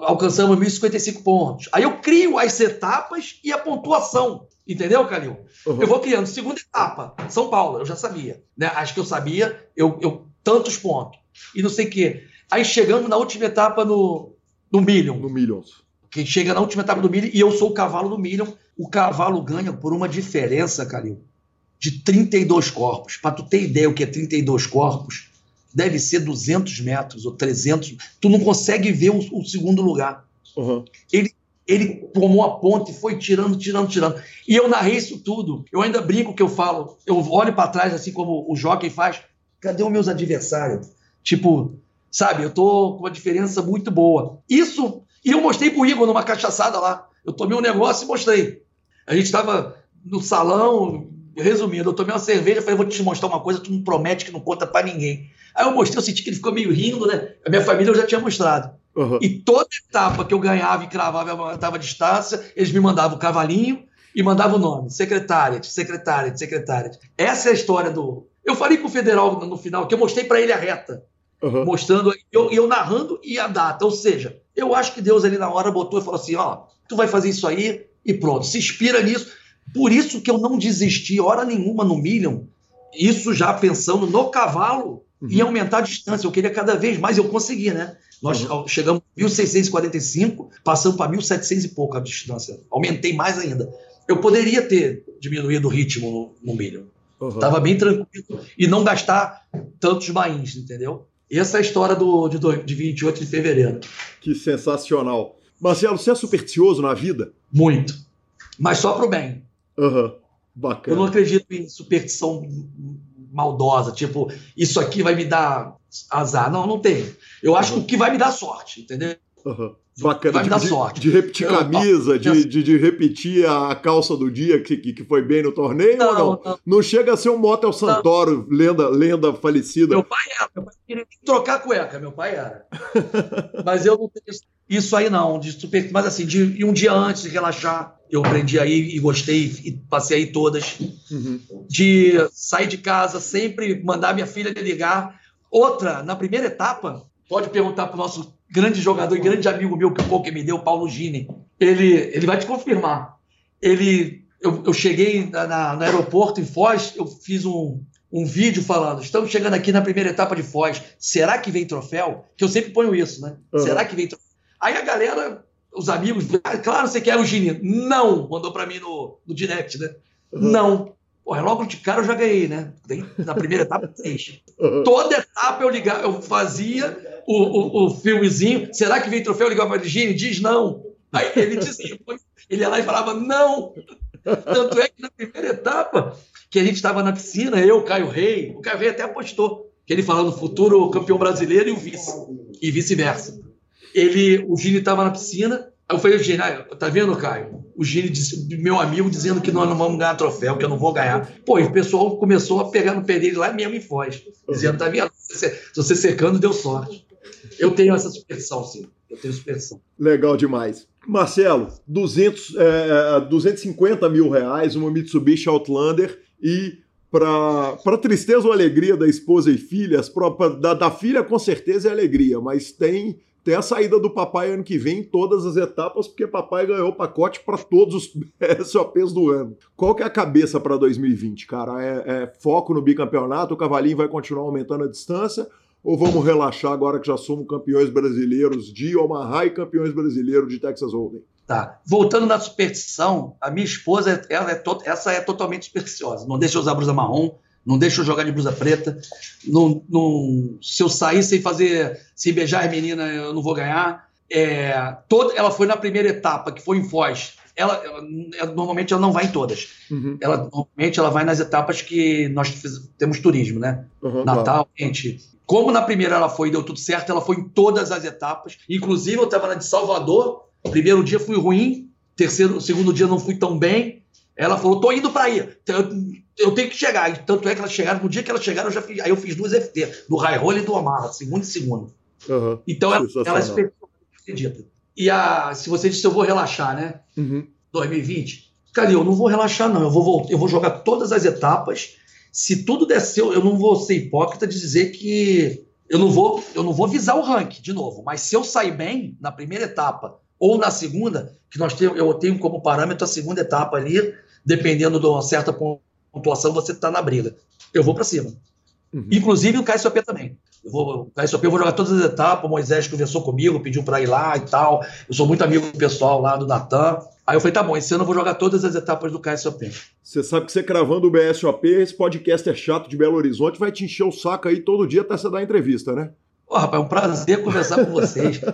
alcançamos 1.055 pontos. Aí eu crio as etapas e a pontuação. Entendeu, Calil? Uhum. Eu vou criando. Segunda etapa, São Paulo, eu já sabia. Né? Acho que eu sabia, eu, eu tantos pontos. E não sei o quê. Aí chegamos na última etapa no, no Million. No Millions. Que chega na última etapa do Million e eu sou o cavalo do Million o cavalo ganha por uma diferença, Calil, de 32 corpos. Para tu ter ideia o que é 32 corpos, deve ser 200 metros ou 300. Tu não consegue ver o, o segundo lugar. Uhum. Ele, ele tomou a ponte e foi tirando, tirando, tirando. E eu narrei isso tudo. Eu ainda brinco que eu falo, eu olho para trás assim como o jockey faz. Cadê os meus adversários? Tipo, sabe, eu tô com uma diferença muito boa. Isso, e eu mostrei pro Igor numa cachaçada lá. Eu tomei um negócio e mostrei. A gente estava no salão, resumindo, eu tomei uma cerveja, falei, vou te mostrar uma coisa, tu não promete que não conta para ninguém. Aí eu mostrei, eu senti que ele ficou meio rindo, né? A minha família eu já tinha mostrado. Uhum. E toda etapa que eu ganhava e cravava, eu mantava a distância, eles me mandavam o cavalinho e mandavam o nome, secretária, secretária, secretária. Essa é a história do... Eu falei com o Federal no final, que eu mostrei para ele a reta. Uhum. Mostrando, eu, eu narrando e a data. Ou seja, eu acho que Deus ali na hora botou e falou assim: ó, tu vai fazer isso aí, e pronto, se inspira nisso. Por isso que eu não desisti hora nenhuma no Million, isso já pensando no cavalo uhum. em aumentar a distância. Eu queria cada vez mais, eu consegui, né? Nós uhum. chegamos a 1.645, passamos para 1.700 e pouco a distância. Aumentei mais ainda. Eu poderia ter diminuído o ritmo no, no Million. Uhum. Tava bem tranquilo e não gastar tantos bains, entendeu? Essa é a história do, de, de 28 de fevereiro. Que sensacional. Marcelo, você é supersticioso na vida? Muito. Mas só pro bem. Uhum. Bacana. Eu não acredito em superstição maldosa, tipo, isso aqui vai me dar azar. Não, não tem. Eu acho uhum. que o que vai me dar sorte, entendeu? Uhum. Bacana. Vai me dar de, sorte. De repetir eu, camisa, de, de, de, repetir a calça do dia que, que foi bem no torneio não, ou não? não? Não chega a ser um Motel Santoro, lenda, lenda falecida. Meu pai era, meu pai queria trocar a cueca, meu pai era. Mas eu não tenho isso aí não, de super, mas assim, de um dia antes de relaxar, eu aprendi aí e gostei e passei aí todas. Uhum. De sair de casa, sempre mandar minha filha ligar. Outra, na primeira etapa, pode perguntar para o nosso grande jogador e grande amigo meu que pouco me deu, Paulo Gini. Ele, ele vai te confirmar. Ele, eu, eu cheguei na, na, no aeroporto em Foz, eu fiz um, um vídeo falando: estamos chegando aqui na primeira etapa de Foz. Será que vem troféu? Que eu sempre ponho isso, né? Uhum. Será que vem troféu? Aí a galera, os amigos, ah, claro, você quer o Gini. Não, mandou para mim no, no direct, né? Uhum. Não. Porra, logo de cara eu já ganhei, né? Na primeira etapa, três. Uhum. Toda etapa eu ligava, eu fazia o, o, o filmezinho. Será que vem troféu? O Gini, diz não. Aí ele dizia, ele ia lá e falava não. Tanto é que na primeira etapa, que a gente estava na piscina, eu, Caio Rei, o Caio Rei até apostou, que ele falando futuro campeão brasileiro e o vice, e vice-versa ele, o Gini estava na piscina, eu falei, Gini, ah, tá vendo, Caio? O Gini, disse, meu amigo, dizendo que nós não vamos ganhar troféu, que eu não vou ganhar. Pô, e o pessoal começou a pegar no pé dele lá mesmo em Foz. Dizendo, tá vendo? Se você secando, deu sorte. Eu tenho essa superstição, sim. Eu tenho superstição. Legal demais. Marcelo, 200, é, 250 mil reais, uma Mitsubishi Outlander e para tristeza ou alegria da esposa e filhas, pra, da, da filha com certeza é alegria, mas tem tem a saída do papai ano que vem em todas as etapas, porque papai ganhou pacote para todos os SOPs do ano. Qual que é a cabeça para 2020, cara? É, é, foco no bicampeonato, o cavalinho vai continuar aumentando a distância, ou vamos relaxar agora que já somos campeões brasileiros de Omaha e campeões brasileiros de Texas Hold'em? Tá. Voltando na superstição, a minha esposa, ela é essa é totalmente supersticiosa. Não deixa eu usar blusa marrom, não deixa eu jogar de blusa preta. Não, não, se eu sair sem fazer, sem beijar a menina, eu não vou ganhar. É, toda, ela foi na primeira etapa, que foi em Foz. Ela, ela normalmente ela não vai em todas. Uhum. Ela normalmente ela vai nas etapas que nós fiz, temos turismo, né? Uhum, Natal, gente. Como na primeira ela foi e deu tudo certo, ela foi em todas as etapas. Inclusive eu estava na de Salvador. Primeiro dia fui ruim, terceiro, segundo dia não fui tão bem. Ela falou, tô indo para aí. Eu, eu, tenho que chegar. Tanto é que elas chegaram, no dia que elas chegaram, eu já fiz, aí eu fiz duas FT, do High Roll e do Amarra, segundo e segundo. Uhum. Então ela, ela acredita. E a, se você disse eu vou relaxar, né? Uhum. 2020. Cara, eu não vou relaxar, não. Eu vou, voltar, eu vou jogar todas as etapas. Se tudo der seu, eu não vou ser hipócrita de dizer que eu não vou, eu não vou visar o ranking de novo. Mas se eu sair bem na primeira etapa ou na segunda, que nós temos, eu tenho como parâmetro a segunda etapa ali, dependendo de uma certa pontuação, você está na briga. Eu vou para cima. Uhum. Inclusive o KSOP também. Eu vou, o KSOP eu vou jogar todas as etapas. O Moisés conversou comigo, pediu para ir lá e tal. Eu sou muito amigo do pessoal lá do Natan. Aí eu falei, tá bom, esse ano eu vou jogar todas as etapas do KSOP. Você sabe que você cravando o BSOP, esse podcast é chato de Belo Horizonte, vai te encher o saco aí todo dia até você dar entrevista, né? Pô, rapaz, é um prazer conversar com vocês.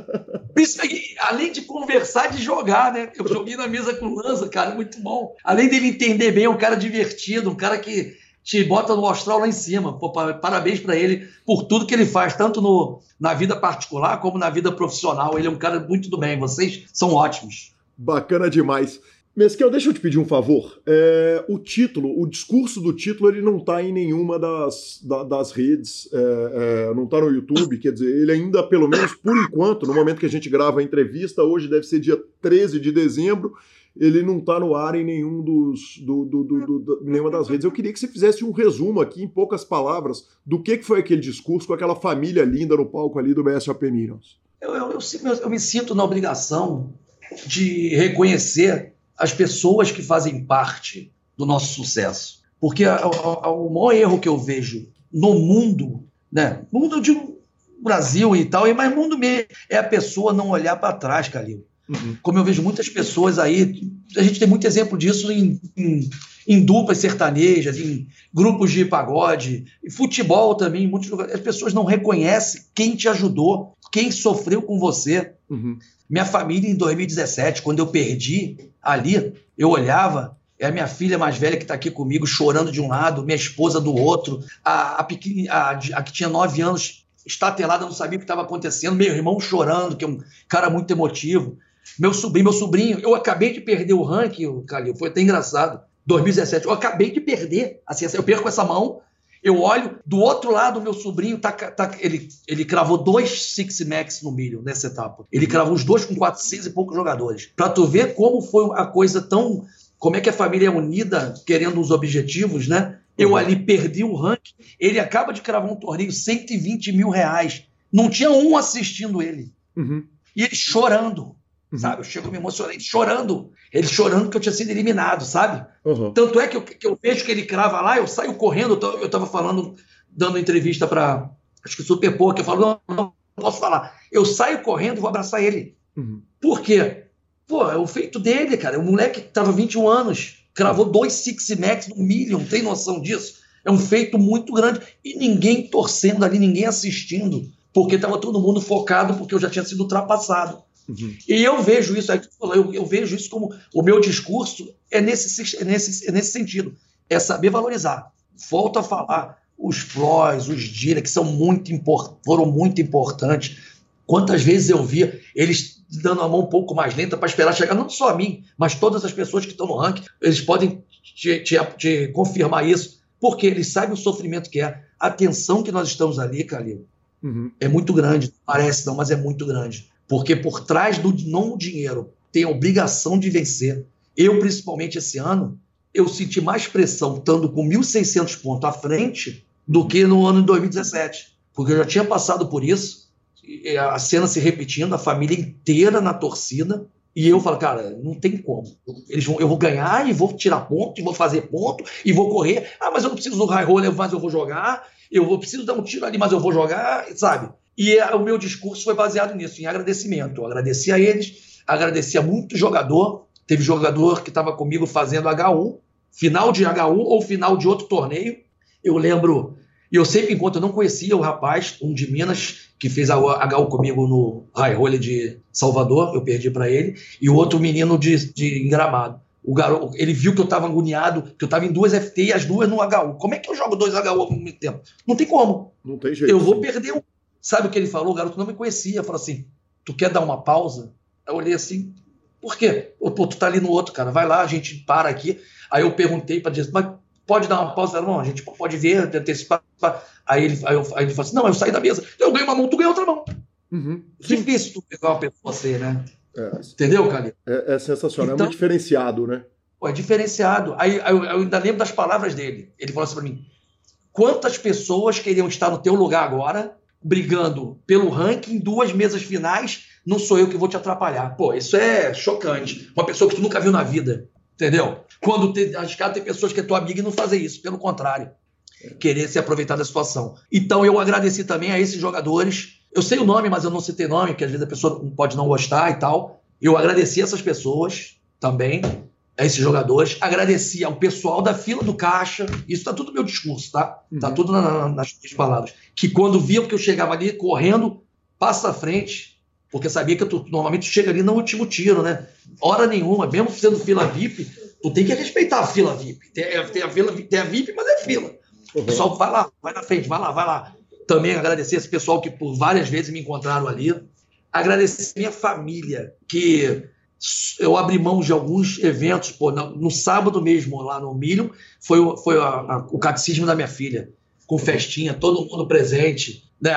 além de conversar, de jogar, né? Eu joguei na mesa com o Lanza, cara, muito bom. Além dele entender bem, é um cara divertido, um cara que te bota no astral lá em cima. Pô, parabéns para ele por tudo que ele faz, tanto no, na vida particular como na vida profissional. Ele é um cara muito do bem. Vocês são ótimos. Bacana demais. Mesquel, deixa eu te pedir um favor. É, o título, o discurso do título, ele não está em nenhuma das, da, das redes, é, é, não está no YouTube, quer dizer, ele ainda, pelo menos por enquanto, no momento que a gente grava a entrevista, hoje deve ser dia 13 de dezembro, ele não está no ar em nenhum dos, do, do, do, do, nenhuma das redes. Eu queria que você fizesse um resumo aqui, em poucas palavras, do que, que foi aquele discurso com aquela família linda no palco ali do BSOP Minions. Eu, eu, eu, eu me sinto na obrigação de reconhecer as pessoas que fazem parte do nosso sucesso. Porque o maior erro que eu vejo no mundo, né? No mundo de Brasil e tal, mas mundo mesmo, é a pessoa não olhar para trás, Calil. Uhum. Como eu vejo muitas pessoas aí, a gente tem muito exemplo disso em, em, em duplas sertanejas, em grupos de pagode, em futebol também, muitos lugares. As pessoas não reconhecem quem te ajudou, quem sofreu com você. Uhum. Minha família, em 2017, quando eu perdi ali, eu olhava, é a minha filha mais velha que está aqui comigo, chorando de um lado, minha esposa do outro, a, a, pequena, a, a que tinha nove anos, estatelada, não sabia o que estava acontecendo, meu irmão chorando, que é um cara muito emotivo. Meu sobrinho, meu sobrinho, eu acabei de perder o ranking, Calil, foi até engraçado. 2017, eu acabei de perder. Assim, eu perco essa mão, eu olho, do outro lado, meu sobrinho, tá, tá, ele, ele cravou dois Six Max no milho nessa etapa. Ele cravou os dois com 400 e poucos jogadores. Pra tu ver como foi a coisa tão. Como é que a família é unida, querendo os objetivos, né? Eu uhum. ali perdi o ranking. Ele acaba de cravar um torneio, 120 mil reais. Não tinha um assistindo ele. Uhum. E ele chorando. Uhum. Sabe? Eu chego me emocionei, chorando. Ele chorando que eu tinha sido eliminado, sabe? Uhum. Tanto é que eu, que eu, vejo que ele crava lá, eu saio correndo. Eu estava falando, dando entrevista para acho que Super que eu falo, não, não posso falar. Eu saio correndo e vou abraçar ele. Uhum. Por quê? Pô, é o feito dele, cara. O moleque que tava 21 anos, cravou dois Six Max no Million, tem noção disso? É um feito muito grande. E ninguém torcendo ali, ninguém assistindo, porque tava todo mundo focado, porque eu já tinha sido ultrapassado. Uhum. E eu vejo isso, eu, eu, vejo isso como o meu discurso é nesse, é nesse, é nesse sentido, é saber valorizar. Volto a falar, os Floys, os Dira, que são muito foram muito importantes. Quantas vezes eu via eles dando a mão um pouco mais lenta para esperar chegar, não só a mim, mas todas as pessoas que estão no ranking, eles podem te, te, te confirmar isso, porque eles sabem o sofrimento que é. A tensão que nós estamos ali, Calil, uhum. é muito grande. Parece não, mas é muito grande. Porque por trás do não dinheiro tem a obrigação de vencer. Eu, principalmente esse ano, eu senti mais pressão estando com 1.600 pontos à frente do que no ano de 2017. Porque eu já tinha passado por isso, a cena se repetindo, a família inteira na torcida, e eu falo, cara, não tem como. Eles vão, eu vou ganhar e vou tirar ponto, e vou fazer ponto, e vou correr. Ah, mas eu não preciso do high roller, mas eu vou jogar. Eu vou preciso dar um tiro ali, mas eu vou jogar, sabe? E o meu discurso foi baseado nisso, em agradecimento. Eu agradeci a eles, agradeci a muito jogador. Teve jogador que estava comigo fazendo H1, final de H1 ou final de outro torneio. Eu lembro e eu sempre enquanto eu não conhecia o rapaz, um de Minas, que fez a HU comigo no High Roller de Salvador, eu perdi para ele, e o outro menino de, de Gramado. O garoto, ele viu que eu estava agoniado, que eu estava em duas FT e as duas no HU. Como é que eu jogo dois HU ao mesmo tempo? Não tem como. Não tem jeito. Eu vou perder um. Sabe o que ele falou? O garoto não me conhecia. Falou assim: Tu quer dar uma pausa? Eu olhei assim: Por quê? Pô, tu tá ali no outro, cara. Vai lá, a gente para aqui. Aí eu perguntei para dizer, mas pode dar uma pausa? Não, a gente pode ver, antecipar. Aí ele, aí, eu, aí ele falou assim: não, eu saí da mesa, eu ganhei uma mão, tu ganhou outra mão. Uhum. Difícil tu pegar uma pessoa assim, né? É. Entendeu, Cali? É, é, sensacional, então, é muito diferenciado, né? Pô, é diferenciado. Aí, aí eu, eu, ainda lembro das palavras dele. Ele falou assim para mim: quantas pessoas queriam estar no teu lugar agora, brigando pelo ranking, duas mesas finais, não sou eu que vou te atrapalhar. Pô, isso é chocante. Uma pessoa que tu nunca viu na vida. Entendeu? Quando te, arriscado tem pessoas que é tua amiga e não fazem isso, pelo contrário. Querer se aproveitar da situação. Então eu agradeci também a esses jogadores. Eu sei o nome, mas eu não citei nome, que às vezes a pessoa pode não gostar e tal. Eu agradeci essas pessoas também, a esses jogadores. Agradeci ao pessoal da fila do caixa. Isso tá tudo no meu discurso, tá? Tá uhum. tudo na, na, nas minhas palavras. Que quando viam que eu chegava ali correndo, passa à frente, porque sabia que tu normalmente chega ali no último tiro, né? Hora nenhuma, mesmo sendo fila VIP, tu tem que respeitar a fila VIP. Tem, é, tem a, fila, tem a VIP, mas é fila. Uhum. O pessoal vai lá, vai na frente, vai lá, vai lá. Também agradecer esse pessoal que por várias vezes me encontraram ali. Agradecer minha família, que eu abri mão de alguns eventos. Pô, no, sábado mesmo, lá no Milho, foi, foi a, a, o catecismo da minha filha, com festinha, todo mundo presente. Né?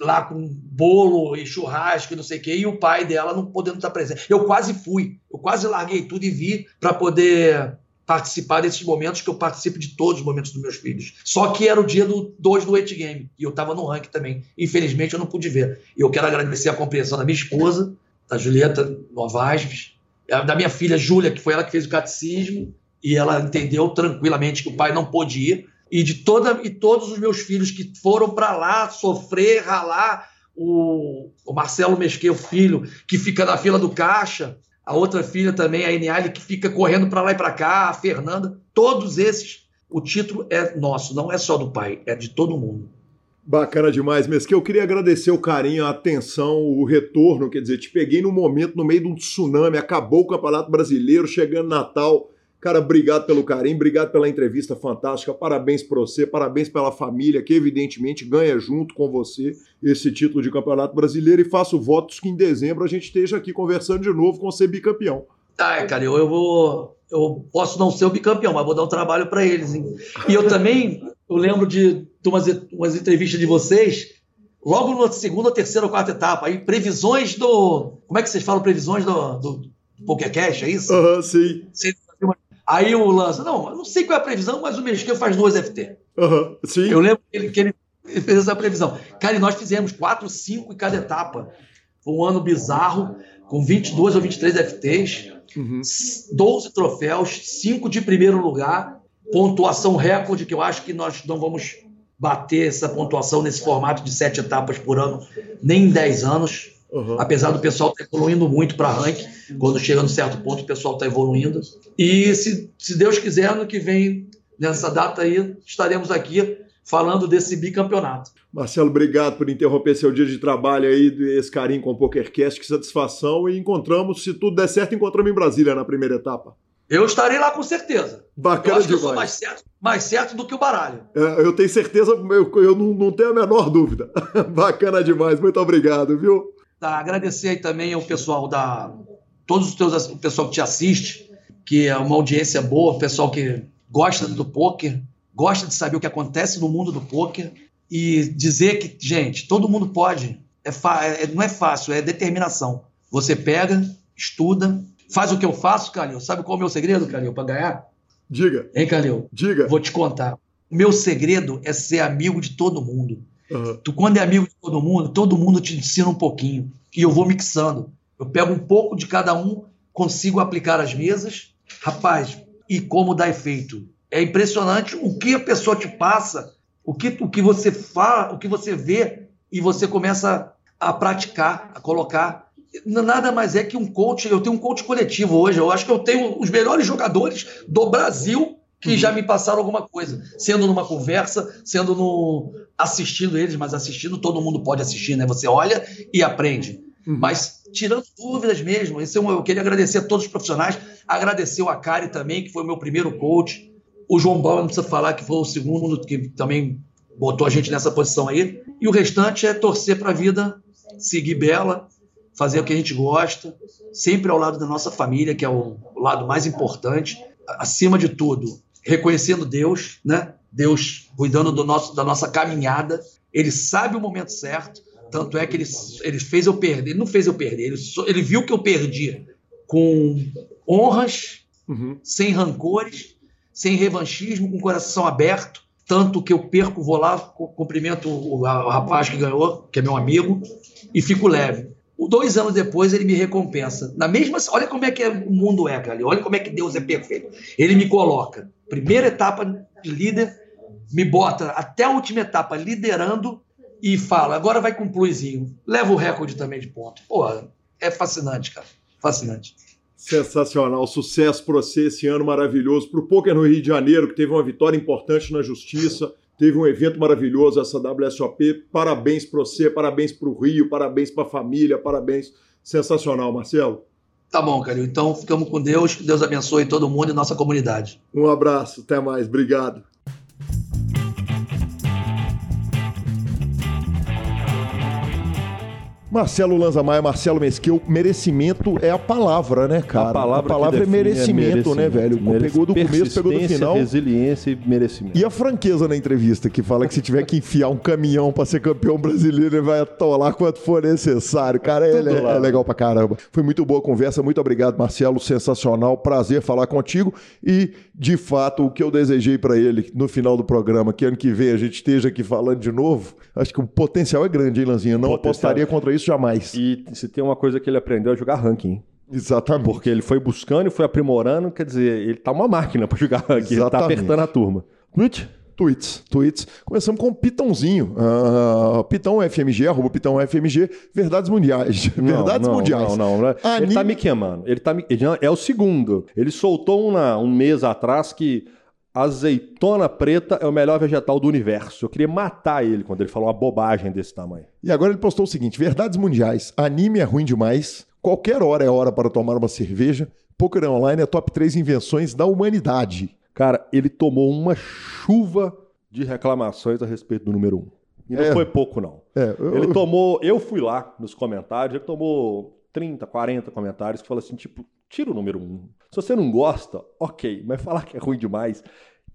lá com bolo e churrasco e não sei o quê, e o pai dela não podendo estar presente. Eu quase fui, eu quase larguei tudo e vi para poder participar desses momentos que eu participo de todos os momentos dos meus filhos. Só que era o dia do 2 do 8 Game e eu estava no ranking também. Infelizmente eu não pude ver. E eu quero agradecer a compreensão da minha esposa, da Julieta Novaes, da minha filha Júlia, que foi ela que fez o catecismo, e ela entendeu tranquilamente que o pai não pôde ir e de toda e todos os meus filhos que foram para lá sofrer, ralar, o, o Marcelo Mesqueu, filho, que fica na fila do caixa, a outra filha também, a Eniale, que fica correndo para lá e para cá, a Fernanda, todos esses, o título é nosso, não é só do pai, é de todo mundo. Bacana demais, Mesquil. Eu queria agradecer o carinho, a atenção, o retorno. Quer dizer, te peguei no momento, no meio de um tsunami, acabou o Campeonato Brasileiro, chegando Natal Cara, obrigado pelo carinho, obrigado pela entrevista fantástica, parabéns para você, parabéns pela família, que evidentemente ganha junto com você esse título de Campeonato Brasileiro e faço votos que em dezembro a gente esteja aqui conversando de novo com ser bicampeão. Ah, cara, eu, eu vou. Eu posso não ser o bicampeão, mas vou dar um trabalho para eles. Hein? E eu também, eu lembro de umas, umas entrevistas de vocês, logo na segunda, terceira ou quarta etapa, aí previsões do. Como é que vocês falam previsões do, do, do é isso? Aham, uhum, sim. Aí o lança, não, eu não sei qual é a previsão, mas o Mesquita faz duas FT. Uhum, sim. Eu lembro que ele, que ele fez essa previsão. Cara, e nós fizemos quatro, cinco em cada etapa. Foi um ano bizarro, com 22 ou 23 FTs, uhum. 12 troféus, 5 de primeiro lugar, pontuação recorde, que eu acho que nós não vamos bater essa pontuação nesse formato de sete etapas por ano, nem em 10 anos. Uhum. Apesar do pessoal estar tá evoluindo muito para ranking, quando chega no certo ponto, o pessoal está evoluindo. E se, se Deus quiser, ano que vem, nessa data aí, estaremos aqui falando desse bicampeonato. Marcelo, obrigado por interromper seu dia de trabalho aí, esse carinho com o PokerCast, que satisfação. E encontramos, se tudo der certo, encontramos em Brasília na primeira etapa. Eu estarei lá com certeza. Bacana eu acho demais. Que eu sou mais certo, mais certo do que o baralho. É, eu tenho certeza, eu, eu não, não tenho a menor dúvida. Bacana demais, muito obrigado, viu? Tá, agradecer aí também ao pessoal da. Todos os teus. O pessoal que te assiste, que é uma audiência boa, o pessoal que gosta do poker, gosta de saber o que acontece no mundo do poker. E dizer que, gente, todo mundo pode. É, é não é fácil, é determinação. Você pega, estuda, faz o que eu faço, Calil. Sabe qual é o meu segredo, Calil, para ganhar? Diga. Hein, Calil? Diga. Vou te contar. O meu segredo é ser amigo de todo mundo. Uhum. Tu, quando é amigo de todo mundo, todo mundo te ensina um pouquinho. E eu vou mixando. Eu pego um pouco de cada um, consigo aplicar as mesas. Rapaz, e como dá efeito. É impressionante o que a pessoa te passa, o que, o que você fala, o que você vê, e você começa a praticar, a colocar. Nada mais é que um coach. Eu tenho um coach coletivo hoje. Eu acho que eu tenho os melhores jogadores do Brasil que já me passaram alguma coisa, sendo numa conversa, sendo no assistindo eles, mas assistindo todo mundo pode assistir, né? Você olha e aprende. Uhum. Mas tirando dúvidas mesmo, esse é eu queria agradecer a todos os profissionais, agradecer o Akari também, que foi o meu primeiro coach, o João Bauer, não precisa falar que foi o segundo que também botou a gente nessa posição aí, e o restante é torcer para a vida, seguir bela, fazer o que a gente gosta, sempre ao lado da nossa família, que é o, o lado mais importante, acima de tudo, reconhecendo Deus, né? Deus cuidando do nosso, da nossa caminhada. Ele sabe o momento certo. Tanto é que ele, ele fez eu perder. Ele não fez eu perder. Ele, ele viu que eu perdi com honras, uhum. sem rancores, sem revanchismo, com o coração aberto. Tanto que eu perco, vou lá, cumprimento o, o rapaz que ganhou, que é meu amigo, e fico leve. Dois anos depois ele me recompensa. Na mesma, olha como é que o mundo é, cara. Olha como é que Deus é perfeito. Ele me coloca, primeira etapa de líder, me bota até a última etapa liderando e fala: agora vai com um pluzinho. Leva o recorde também de ponto. Pô, é fascinante, cara. Fascinante. Sensacional. Sucesso para você esse ano maravilhoso. Para o Poker no Rio de Janeiro, que teve uma vitória importante na justiça. Teve um evento maravilhoso, essa WSOP. Parabéns para você, parabéns para o Rio, parabéns para a família, parabéns. Sensacional, Marcelo. Tá bom, Calil. Então ficamos com Deus. Que Deus abençoe todo mundo e nossa comunidade. Um abraço. Até mais. Obrigado. Marcelo Lanzamaia, Marcelo Mesquil, merecimento é a palavra, né, cara? A palavra, a palavra é, merecimento, é merecimento, né, velho? Merece... Pegou do começo, pegou do final. resiliência e merecimento. E a franqueza na entrevista, que fala que se tiver que enfiar um caminhão para ser campeão brasileiro, ele vai atolar quanto for necessário. Cara, é, é, é legal pra caramba. Foi muito boa a conversa, muito obrigado, Marcelo, sensacional, prazer falar contigo e, de fato, o que eu desejei para ele no final do programa, que ano que vem a gente esteja aqui falando de novo, acho que o potencial é grande, hein, Lanzinha? Não potencial. apostaria contra isso jamais. E se tem uma coisa que ele aprendeu é jogar ranking. Exatamente. Porque ele foi buscando e foi aprimorando, quer dizer, ele tá uma máquina para jogar ranking, Exatamente. ele tá apertando a turma. Tweet? Tweets, tweets. Começamos com o Pitãozinho. Uh, Pitão FMG, arroba Pitão FMG, Verdades Mundiais. Não, Verdades não, Mundiais. Não, não, não. Ele tá me queimando. Ele tá me... É o segundo. Ele soltou uma, um mês atrás que Azeitona preta é o melhor vegetal do universo. Eu queria matar ele quando ele falou uma bobagem desse tamanho. E agora ele postou o seguinte: verdades mundiais. Anime é ruim demais. Qualquer hora é hora para tomar uma cerveja. Poker Online é top 3 invenções da humanidade. Cara, ele tomou uma chuva de reclamações a respeito do número 1. Um. E não é. foi pouco, não. É, eu... Ele tomou. Eu fui lá nos comentários, ele tomou 30, 40 comentários que falam assim, tipo, tira o número 1. Um. Se você não gosta, ok, mas falar que é ruim demais.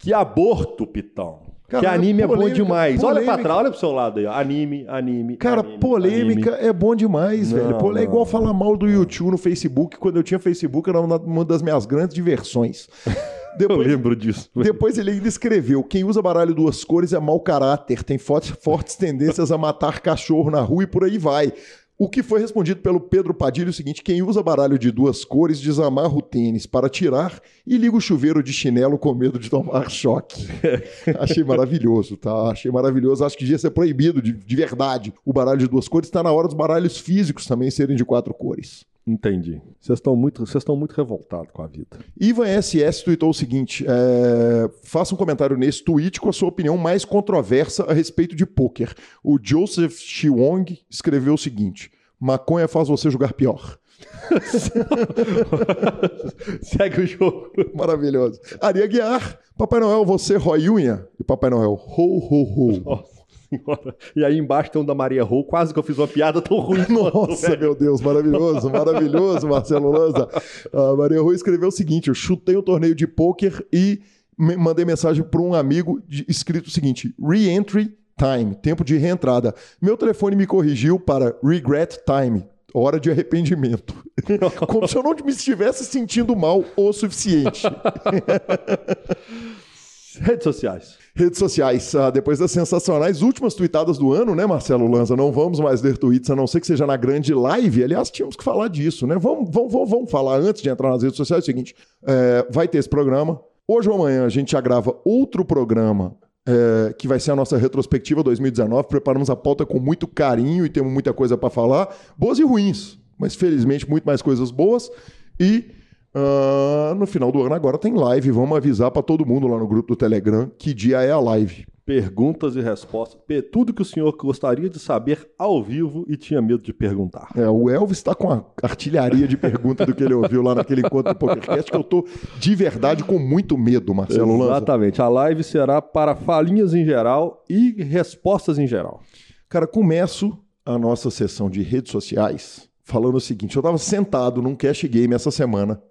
Que aborto, Pitão. Cara, que anime é, polêmica, é bom demais. Polêmica. Olha pra trás, olha pro seu lado aí. Anime, anime. Cara, anime, polêmica anime. é bom demais, não, velho. Pô, é igual falar mal do YouTube no Facebook. Quando eu tinha Facebook, era uma das minhas grandes diversões. Depois, eu lembro disso. Depois ele ainda escreveu: quem usa baralho duas cores é mau caráter, tem fortes, fortes tendências a matar cachorro na rua e por aí vai. O que foi respondido pelo Pedro Padilha é o seguinte: quem usa baralho de duas cores desamarra o tênis para tirar e liga o chuveiro de chinelo com medo de tomar choque. Achei maravilhoso, tá? Achei maravilhoso. Acho que devia ser proibido de, de verdade o baralho de duas cores. Está na hora dos baralhos físicos também serem de quatro cores. Entendi. Vocês estão muito, vocês estão muito revoltados com a vida. Ivan SS tweetou o seguinte: é, faça um comentário nesse tweet com a sua opinião mais controversa a respeito de pôquer. O Joseph Chiwong escreveu o seguinte: maconha faz você jogar pior. Segue o jogo. Maravilhoso. Ari Aguiar, Papai Noel, você rói unha? E Papai Noel, ho, ho, ho. Nossa. Senhora. E aí embaixo tem um da Maria Rô, quase que eu fiz uma piada tão ruim. Nossa, quanto, meu Deus, maravilhoso, maravilhoso, Marcelo Lanza. A Maria Rô escreveu o seguinte: eu chutei um torneio de pôquer e mandei mensagem para um amigo de, escrito o seguinte: re-entry time, tempo de reentrada. Meu telefone me corrigiu para regret time, hora de arrependimento. Como se eu não me estivesse sentindo mal o suficiente. Redes sociais. Redes sociais. Ah, depois das sensacionais últimas tweetadas do ano, né, Marcelo Lanza? Não vamos mais ler tweets, a não ser que seja na grande live. Aliás, tínhamos que falar disso, né? Vamos, vamos, vamos, vamos falar antes de entrar nas redes sociais. É o seguinte: é, vai ter esse programa. Hoje ou amanhã a gente já grava outro programa é, que vai ser a nossa retrospectiva 2019. Preparamos a pauta com muito carinho e temos muita coisa para falar, boas e ruins, mas felizmente muito mais coisas boas. E uh, no final do ano agora tem live. Vamos avisar para todo mundo lá no grupo do Telegram que dia é a live perguntas e respostas, tudo que o senhor gostaria de saber ao vivo e tinha medo de perguntar. É, o Elvis está com a artilharia de perguntas do que ele ouviu lá naquele encontro do PokerCast, que eu estou de verdade com muito medo, Marcelo Lanza. Exatamente. A live será para falinhas em geral e respostas em geral. Cara, começo a nossa sessão de redes sociais falando o seguinte: eu estava sentado num cash game essa semana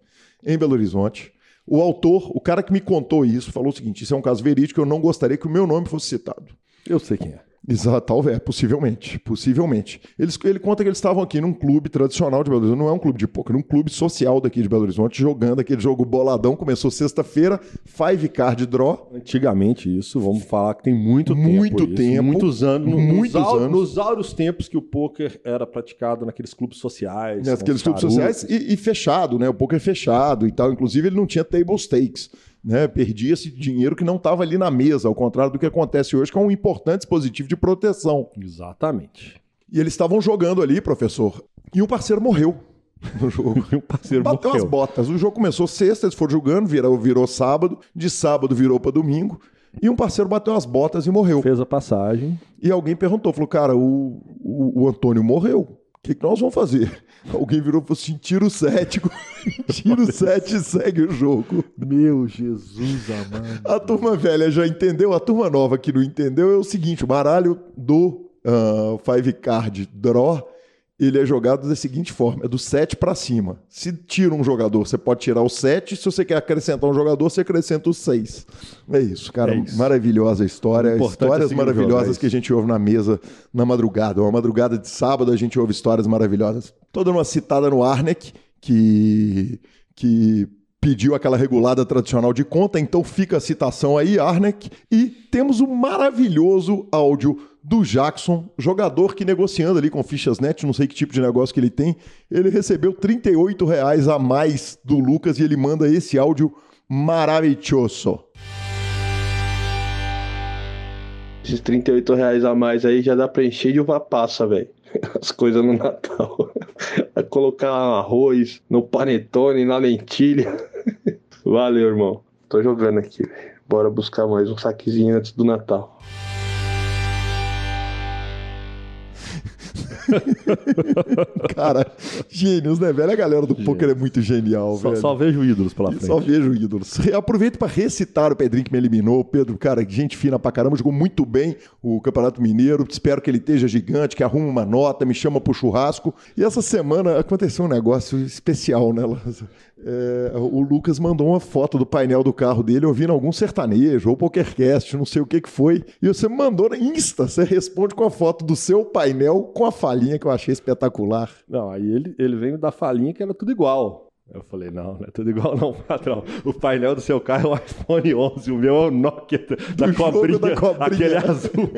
em Belo Horizonte o autor, o cara que me contou isso, falou o seguinte: isso é um caso verídico, eu não gostaria que o meu nome fosse citado. Eu sei quem é. Exato, talvez, possivelmente, possivelmente. Eles, ele conta que eles estavam aqui num clube tradicional de Belo Horizonte, não é um clube de poker, é um clube social daqui de Belo Horizonte, jogando aquele jogo boladão, começou sexta-feira, five card draw. Antigamente isso, vamos falar que tem muito, muito tempo. tempo muitos anos. Muitos nos, anos. Nos áureos tempos que o poker era praticado naqueles clubes sociais. Naqueles clubes sociais e, e fechado, né? O poker fechado e tal. Inclusive ele não tinha table stakes né, perdia-se dinheiro que não estava ali na mesa, ao contrário do que acontece hoje, que é um importante dispositivo de proteção. Exatamente. E eles estavam jogando ali, professor, e um parceiro morreu no jogo. e um parceiro Bateu morreu. as botas. O jogo começou sexta, eles foram jogando, virou, virou sábado, de sábado virou para domingo. E um parceiro bateu as botas e morreu. Fez a passagem. E alguém perguntou, falou, cara, o, o, o Antônio morreu o que, que, nós vamos fazer? Alguém virou e falou assim: tira o cético, tira o 7 e segue o jogo. Meu Jesus amado. A turma velha já entendeu, a turma nova que não entendeu é o seguinte: o baralho do uh, Five Card Draw ele é jogado da seguinte forma: é do 7 para cima. Se tira um jogador, você pode tirar o 7. Se você quer acrescentar um jogador, você acrescenta o 6. É isso, cara. É isso. Maravilhosa história. Histórias é maravilhosas que a gente ouve na mesa na madrugada. Uma madrugada de sábado a gente ouve histórias maravilhosas. Toda uma citada no Arnek, que. que pediu aquela regulada tradicional de conta, então fica a citação aí, Arnek, e temos um maravilhoso áudio do Jackson, jogador que negociando ali com fichas net, não sei que tipo de negócio que ele tem, ele recebeu 38 reais a mais do Lucas e ele manda esse áudio maravilhoso. Esses 38 reais a mais aí já dá pra encher de uma passa, velho. As coisas no Natal. Colocar arroz no panetone, na lentilha. Valeu, irmão. Tô jogando aqui, velho. Bora buscar mais um saquezinho antes do Natal. Cara, gênios, né, velho? A galera do poker é muito genial, só, velho. Só vejo ídolos pela frente. Só vejo ídolos. Aproveito para recitar o Pedrinho que me eliminou. Pedro, cara, gente fina pra caramba, jogou muito bem o Campeonato Mineiro. Espero que ele esteja gigante, que arrume uma nota, me chama pro churrasco. E essa semana aconteceu um negócio especial, né, Lanza? É, o Lucas mandou uma foto do painel do carro dele ouvindo algum sertanejo ou pokercast, não sei o que que foi. E você mandou na Insta, você responde com a foto do seu painel com a falinha que eu achei espetacular. Não, aí ele, ele veio da falinha que era tudo igual. Eu falei, não, não é tudo igual não, patrão. O painel do seu carro é o iPhone 11, o meu é o Nokia da, cobrinha, da cobrinha, aquele azul.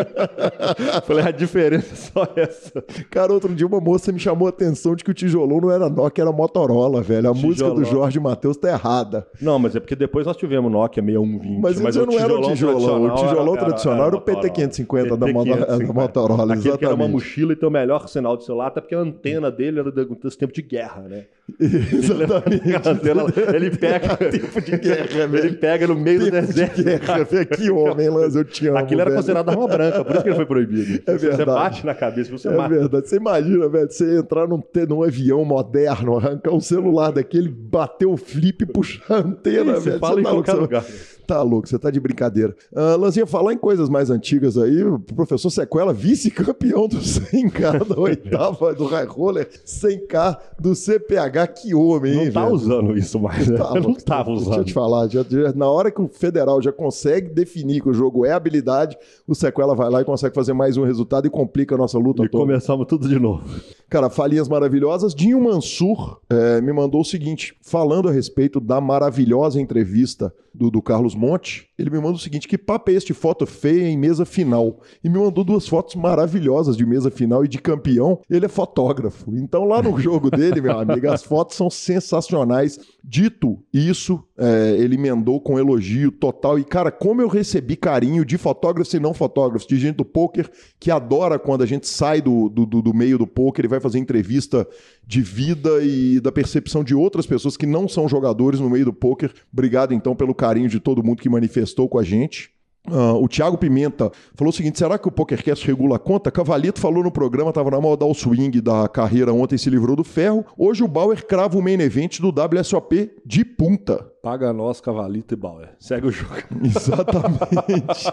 falei, a diferença é só essa. Cara, outro dia uma moça me chamou a atenção de que o tijolão não era Nokia, era Motorola, velho. A música do Jorge Matheus tá errada. Não, mas é porque depois nós tivemos Nokia 6120. Mas, mas não era o tijolão. O tijolão era, tradicional era, era, era o PT550 da, da Motorola, Aquele exatamente. que era uma mochila e tem o melhor sinal de celular, até porque a antena dele era dos tempos de guerra, né? Exatamente. Ele pega tempo de guerra, velho. Ele pega no meio do Tempo de deserto. guerra, velho. Que homem, Lanz, eu te amo. Aquilo era velho. considerado arma branca, por isso que ele foi proibido. É Você verdade. bate na cabeça, você É mata. verdade. Você imagina, velho, você entrar num, num avião moderno, arrancar um celular daquele, bater o flip e puxar a antena, Você velho. fala Você em tá qualquer você- lugar. Tá louco, você tá de brincadeira. Ah, Lanzinha, falar em coisas mais antigas aí, o professor Sequela, vice-campeão do 100K da oitava do High Roller, 100K do CPH, que homem, hein, Não tá velho? usando isso mais, né? Tá Eu não tava Deixa eu usando. te falar, já- já- na hora que o federal já consegue definir que o jogo é habilidade, o Sequela vai lá e consegue fazer mais um resultado e complica a nossa luta E toda. começamos tudo de novo. Cara, falinhas maravilhosas. Dinho Mansur eh, me mandou o seguinte, falando a respeito da maravilhosa entrevista do, do Carlos Monte, ele me manda o seguinte, que papo é este foto feia em mesa final? E me mandou duas fotos maravilhosas de mesa final e de campeão. Ele é fotógrafo. Então lá no jogo dele, meu amigo, as fotos são sensacionais. Dito isso, eh, ele emendou com elogio total. E, cara, como eu recebi carinho de fotógrafos e não fotógrafos, de gente do poker que adora quando a gente sai do, do, do- do meio do poker e vai fazer entrevista de vida e da percepção de outras pessoas que não são jogadores no meio do poker. Obrigado, então, pelo carinho de todo mundo que manifestou com a gente. Ah, o Thiago Pimenta falou o seguinte: será que o PokerCast regula a conta? Cavalito falou no programa, estava na modal swing da carreira ontem, se livrou do ferro. Hoje o Bauer crava o main event do WSOP de punta. Paga nós, Cavalito e Bauer. Segue o jogo. Exatamente.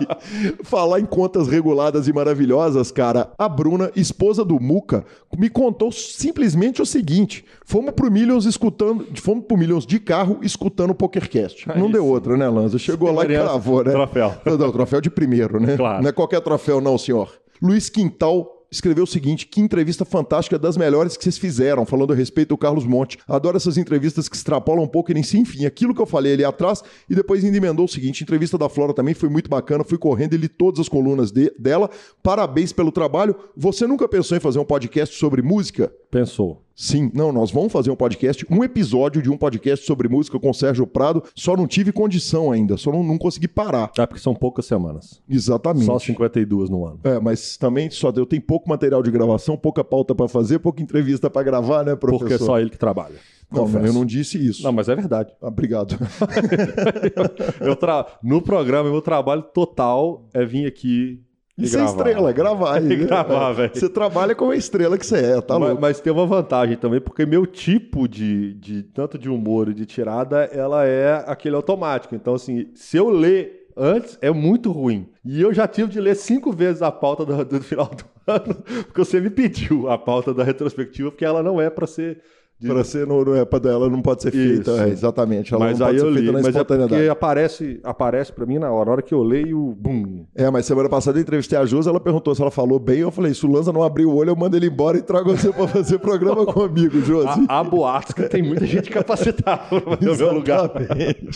Falar em contas reguladas e maravilhosas, cara, a Bruna, esposa do Muca, me contou simplesmente o seguinte: fomos pro Millions escutando, fomos pro Millions de carro escutando o PokerCast. Não Aí deu outra, né, Lanza? Chegou lá e cravou, né? troféu. Não, não, troféu de primeiro, né? Claro. Não é qualquer troféu, não, senhor. Luiz Quintal escreveu o seguinte: que entrevista fantástica das melhores que vocês fizeram, falando a respeito do Carlos Monte. Adoro essas entrevistas que extrapolam um pouco e nem se enfim. Aquilo que eu falei ali atrás, e depois ainda emendou o seguinte: entrevista da Flora também foi muito bacana. Fui correndo e li todas as colunas de- dela. Parabéns pelo trabalho. Você nunca pensou em fazer um podcast sobre música? Pensou. Sim, não, nós vamos fazer um podcast, um episódio de um podcast sobre música com o Sérgio Prado. Só não tive condição ainda, só não, não consegui parar. É porque são poucas semanas. Exatamente. Só 52 no ano. É, mas também só deu tem pouco material de gravação, pouca pauta pra fazer, pouca entrevista pra gravar, né, professor? Porque é só ele que trabalha. Não, eu não disse isso. Não, mas é verdade. Ah, Obrigado. Eu tra... No programa, meu trabalho total é vir aqui e Isso é gravar. estrela, gravar aí. Gravar, É, velho. Você trabalha como a estrela que você é, tá mas, louco? mas tem uma vantagem também, porque meu tipo de, de tanto de humor e de tirada, ela é aquele automático. Então, assim, se eu ler antes, é muito ruim. E eu já tive de ler cinco vezes a pauta do, do final do ano, porque você me pediu a pauta da retrospectiva, porque ela não é pra ser. De- Pra ser no, no é, pra dela não pode ser feita, é, exatamente. Ela mas não aí pode eu ser feita li, na mas é espontaneidade. porque aparece, aparece pra mim na hora. A hora que eu leio, bum. É, mas semana passada eu entrevistei a Josi, ela perguntou se ela falou bem. Eu falei: se o Lanza não abrir o olho, eu mando ele embora e trago você pra fazer programa comigo, Josi. Há, boatos que tem muita gente capacitada pra fazer o meu lugar.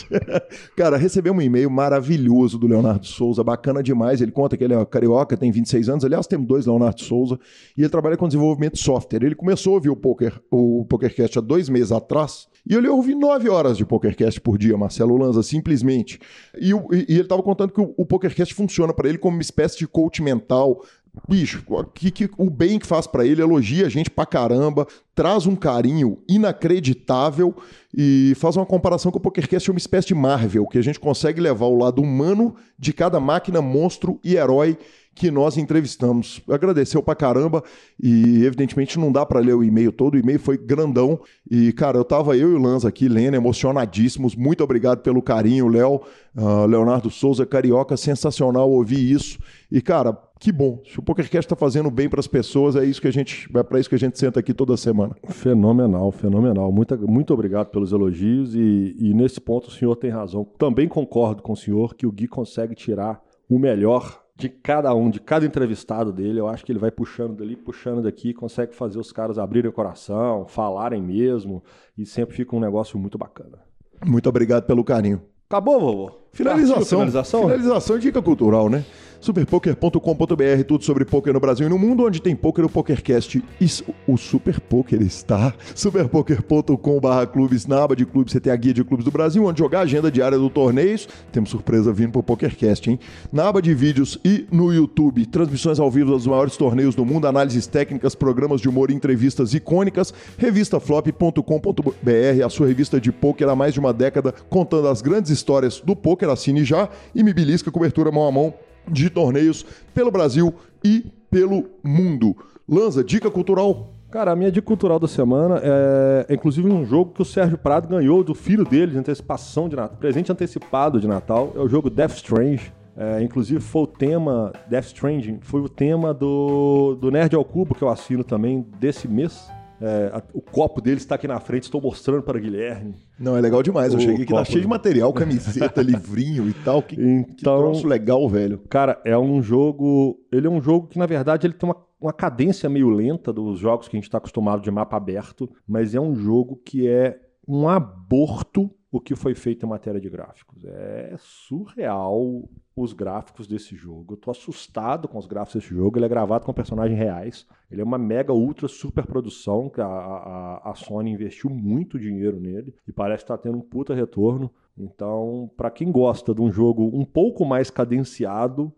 Cara, recebeu um e-mail maravilhoso do Leonardo Souza, bacana demais. Ele conta que ele é carioca, tem 26 anos. Aliás, temos dois Leonardo Souza. E ele trabalha com desenvolvimento de software. Ele começou a ouvir o, poker, o PokerCast há dois meses atrás. E ele ouvi nove horas de PokerCast por dia, Marcelo Lanza, simplesmente. E, e ele estava contando que o, o PokerCast funciona para ele como uma espécie de coach mental. Bicho, que, que o bem que faz para ele, elogia a gente pra caramba, traz um carinho inacreditável e faz uma comparação com o PokerCast é uma espécie de Marvel, que a gente consegue levar o lado humano de cada máquina, monstro e herói que nós entrevistamos. Agradeceu pra caramba e evidentemente não dá pra ler o e-mail todo, o e-mail foi grandão e cara, eu tava eu e o Lanza aqui lendo, emocionadíssimos. Muito obrigado pelo carinho, Léo, ah, Leonardo Souza, carioca, sensacional ouvir isso. E cara, que bom. Se o PokerCast tá fazendo bem pras pessoas, é isso que a gente, é para isso que a gente senta aqui toda semana. Fenomenal, fenomenal. Muito, muito obrigado pelos elogios e, e nesse ponto o senhor tem razão. Também concordo com o senhor que o Gui consegue tirar o melhor de cada um, de cada entrevistado dele. Eu acho que ele vai puxando dali, puxando daqui, consegue fazer os caras abrirem o coração, falarem mesmo e sempre fica um negócio muito bacana. Muito obrigado pelo carinho. Acabou, vovô? Finalização. finalização? Finalização, dica cultural, né? superpoker.com.br, tudo sobre poker no Brasil e no mundo, onde tem poker, o PokerCast e o Super Poker está. superpoker.com.br clubes, na aba de clubes, você tem a guia de clubes do Brasil, onde jogar a agenda diária do torneios. Temos surpresa vindo pro PokerCast, hein? Na aba de vídeos e no YouTube, transmissões ao vivo dos maiores torneios do mundo, análises técnicas, programas de humor e entrevistas icônicas, revistaflop.com.br, a sua revista de poker há mais de uma década, contando as grandes histórias do poker, assine já e me belisca cobertura mão a mão de torneios pelo Brasil e pelo mundo. Lanza, dica cultural. Cara, a minha dica cultural da semana é, é, inclusive um jogo que o Sérgio Prado ganhou do filho dele de antecipação de Natal, presente antecipado de Natal. É o jogo Death Strange. É, inclusive foi o tema, Death Stranding, foi o tema do, do Nerd ao Cubo que eu assino também desse mês. É, a, o copo dele está aqui na frente, estou mostrando para Guilherme. Não, é legal demais. Eu o cheguei aqui, tá cheio de material, camiseta, livrinho e tal. Que, então, que troço legal, velho. Cara, é um jogo. Ele é um jogo que, na verdade, ele tem uma, uma cadência meio lenta dos jogos que a gente está acostumado de mapa aberto, mas é um jogo que é um aborto o que foi feito em matéria de gráficos. É surreal os gráficos desse jogo. Eu tô assustado com os gráficos desse jogo. Ele é gravado com personagens reais. Ele é uma mega, ultra, super produção que a, a, a Sony investiu muito dinheiro nele e parece estar tá tendo um puta retorno. Então, para quem gosta de um jogo um pouco mais cadenciado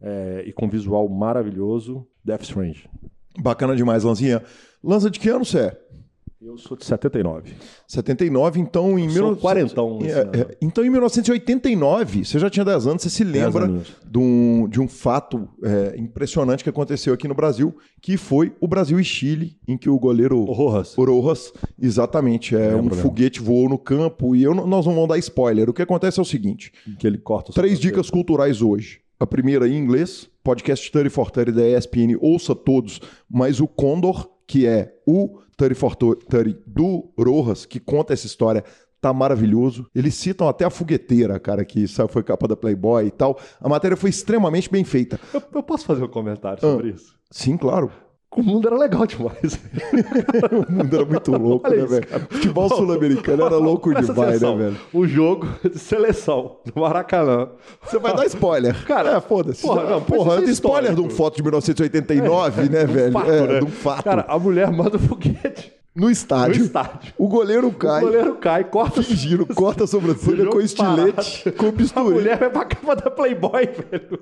é, e com visual maravilhoso, Death Strange. Bacana demais, Lanzinha. Lança de que ano você é? Eu sou de 79. 79, então em... Mil... quarentão. É, é, então em 1989, você já tinha 10 anos, você se lembra de um, de um fato é, impressionante que aconteceu aqui no Brasil, que foi o Brasil e Chile, em que o goleiro... Rojas. Rojas, exatamente. É, um foguete voou no campo e eu, nós não vamos dar spoiler. O que acontece é o seguinte... Que ele corta... Três dicas culturais hoje. A primeira em inglês, podcast 30 for 30 da ESPN, ouça todos, mas o Condor, que é o 30 for 30 do Rojas, que conta essa história, tá maravilhoso. Eles citam até a fogueteira, cara, que foi capa da Playboy e tal. A matéria foi extremamente bem feita. Eu, eu posso fazer um comentário sobre ah, isso? Sim, claro. O mundo era legal demais. o mundo era muito louco, Olha né, velho? Futebol sul-americano era louco demais, né, velho? O jogo de seleção do Maracanã. Você vai dar spoiler. Cara, é, foda-se. Porra, não, porra eu spoiler de um foto de 1989, é, né, velho? Fato, é, né? de um fato. Cara, a mulher manda o foguete no estádio. No estádio. O goleiro cai. O goleiro cai, corta. Fingindo, corta a sobrancelha com estilete, parado. com bisturi. A mulher vai pra cama da Playboy, velho.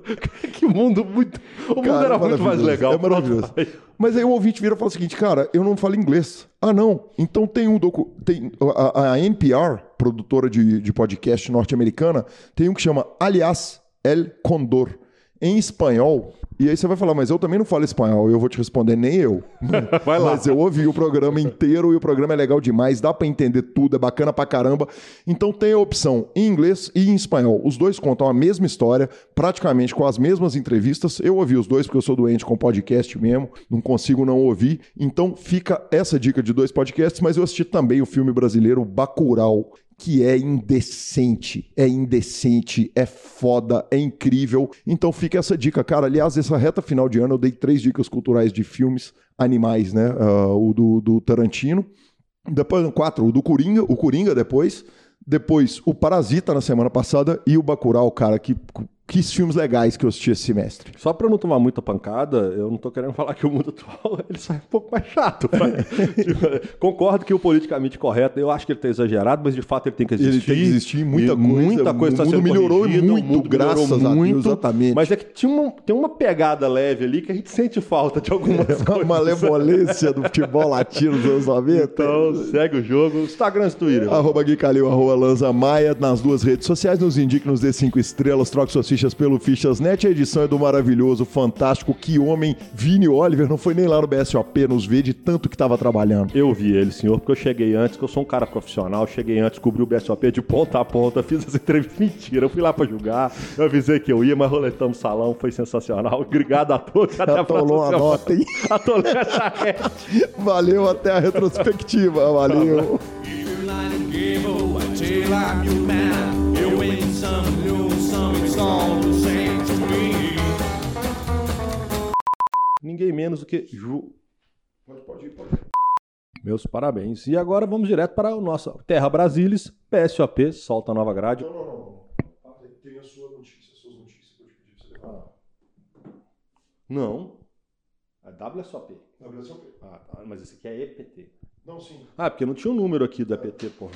que mundo muito. O mundo cara, era muito mais legal. É maravilhoso. Mas aí o ouvinte vira e fala o seguinte, cara, eu não falo inglês. Ah, não. Então tem um docu... tem a, a NPR, produtora de, de podcast norte-americana, tem um que chama Aliás El Condor. Em espanhol, e aí você vai falar, mas eu também não falo espanhol. Eu vou te responder, nem eu. Vai lá. Mas eu ouvi o programa inteiro e o programa é legal demais, dá para entender tudo, é bacana pra caramba. Então tem a opção em inglês e em espanhol. Os dois contam a mesma história, praticamente com as mesmas entrevistas. Eu ouvi os dois porque eu sou doente com podcast mesmo, não consigo não ouvir. Então fica essa dica de dois podcasts, mas eu assisti também o filme brasileiro Bacurau, que é indecente, é indecente, é foda, é incrível. Então fica essa dica, cara. Aliás, essa reta final de ano eu dei três dicas culturais de filmes animais, né? Uh, o do, do Tarantino, depois quatro, o do Coringa, o Coringa depois, depois o Parasita na semana passada e o Bacurau, cara, que que filmes legais que eu assisti esse semestre. Só para não tomar muita pancada, eu não tô querendo falar que o mundo atual ele sai um pouco mais chato. tipo, concordo que o politicamente correto, eu acho que ele tá exagerado, mas de fato ele tem que existir. Ele tem que existir, muita e coisa. Muita coisa o mundo melhorou muito, mundo graças melhorou a muito, Deus, exatamente. Mas é que tinha uma, tem uma pegada leve ali que a gente sente falta de algumas coisas. Uma malevolência do futebol latino dos anos 90. Então, segue o jogo. Instagram e Twitter. Arroba Gui Calil, arroba Lanza Maia, nas duas redes sociais, nos indique, nos dê cinco estrelas, troque suas fichas pelo Fichas Net. A edição é do maravilhoso, fantástico, que homem, Vini Oliver. Não foi nem lá no BSOP nos ver de tanto que estava trabalhando. Eu vi ele, senhor, porque eu cheguei antes, que eu sou um cara profissional. Cheguei antes, cobri o BSOP de ponta a ponta, fiz as entrevistas. Mentira, eu fui lá para julgar. Eu avisei que eu ia, mas roletamos salão, foi sensacional. Obrigado a todos. Até Atolou a próxima. a nota, hein? Valeu, até a retrospectiva. Valeu. Ninguém menos do que Ju. Pode, pode ir, pode ir. Meus parabéns. E agora vamos direto para o nosso Terra Brasilis, PSOP, solta a nova grade. Não, não, não. tem a sua notícia, as suas notícias que eu te pedi pra você levar. Não. É WSOP. WSOP. Ah, tá. Mas esse aqui é EPT. Não, sim. Ah, porque não tinha o número aqui do EPT, porra.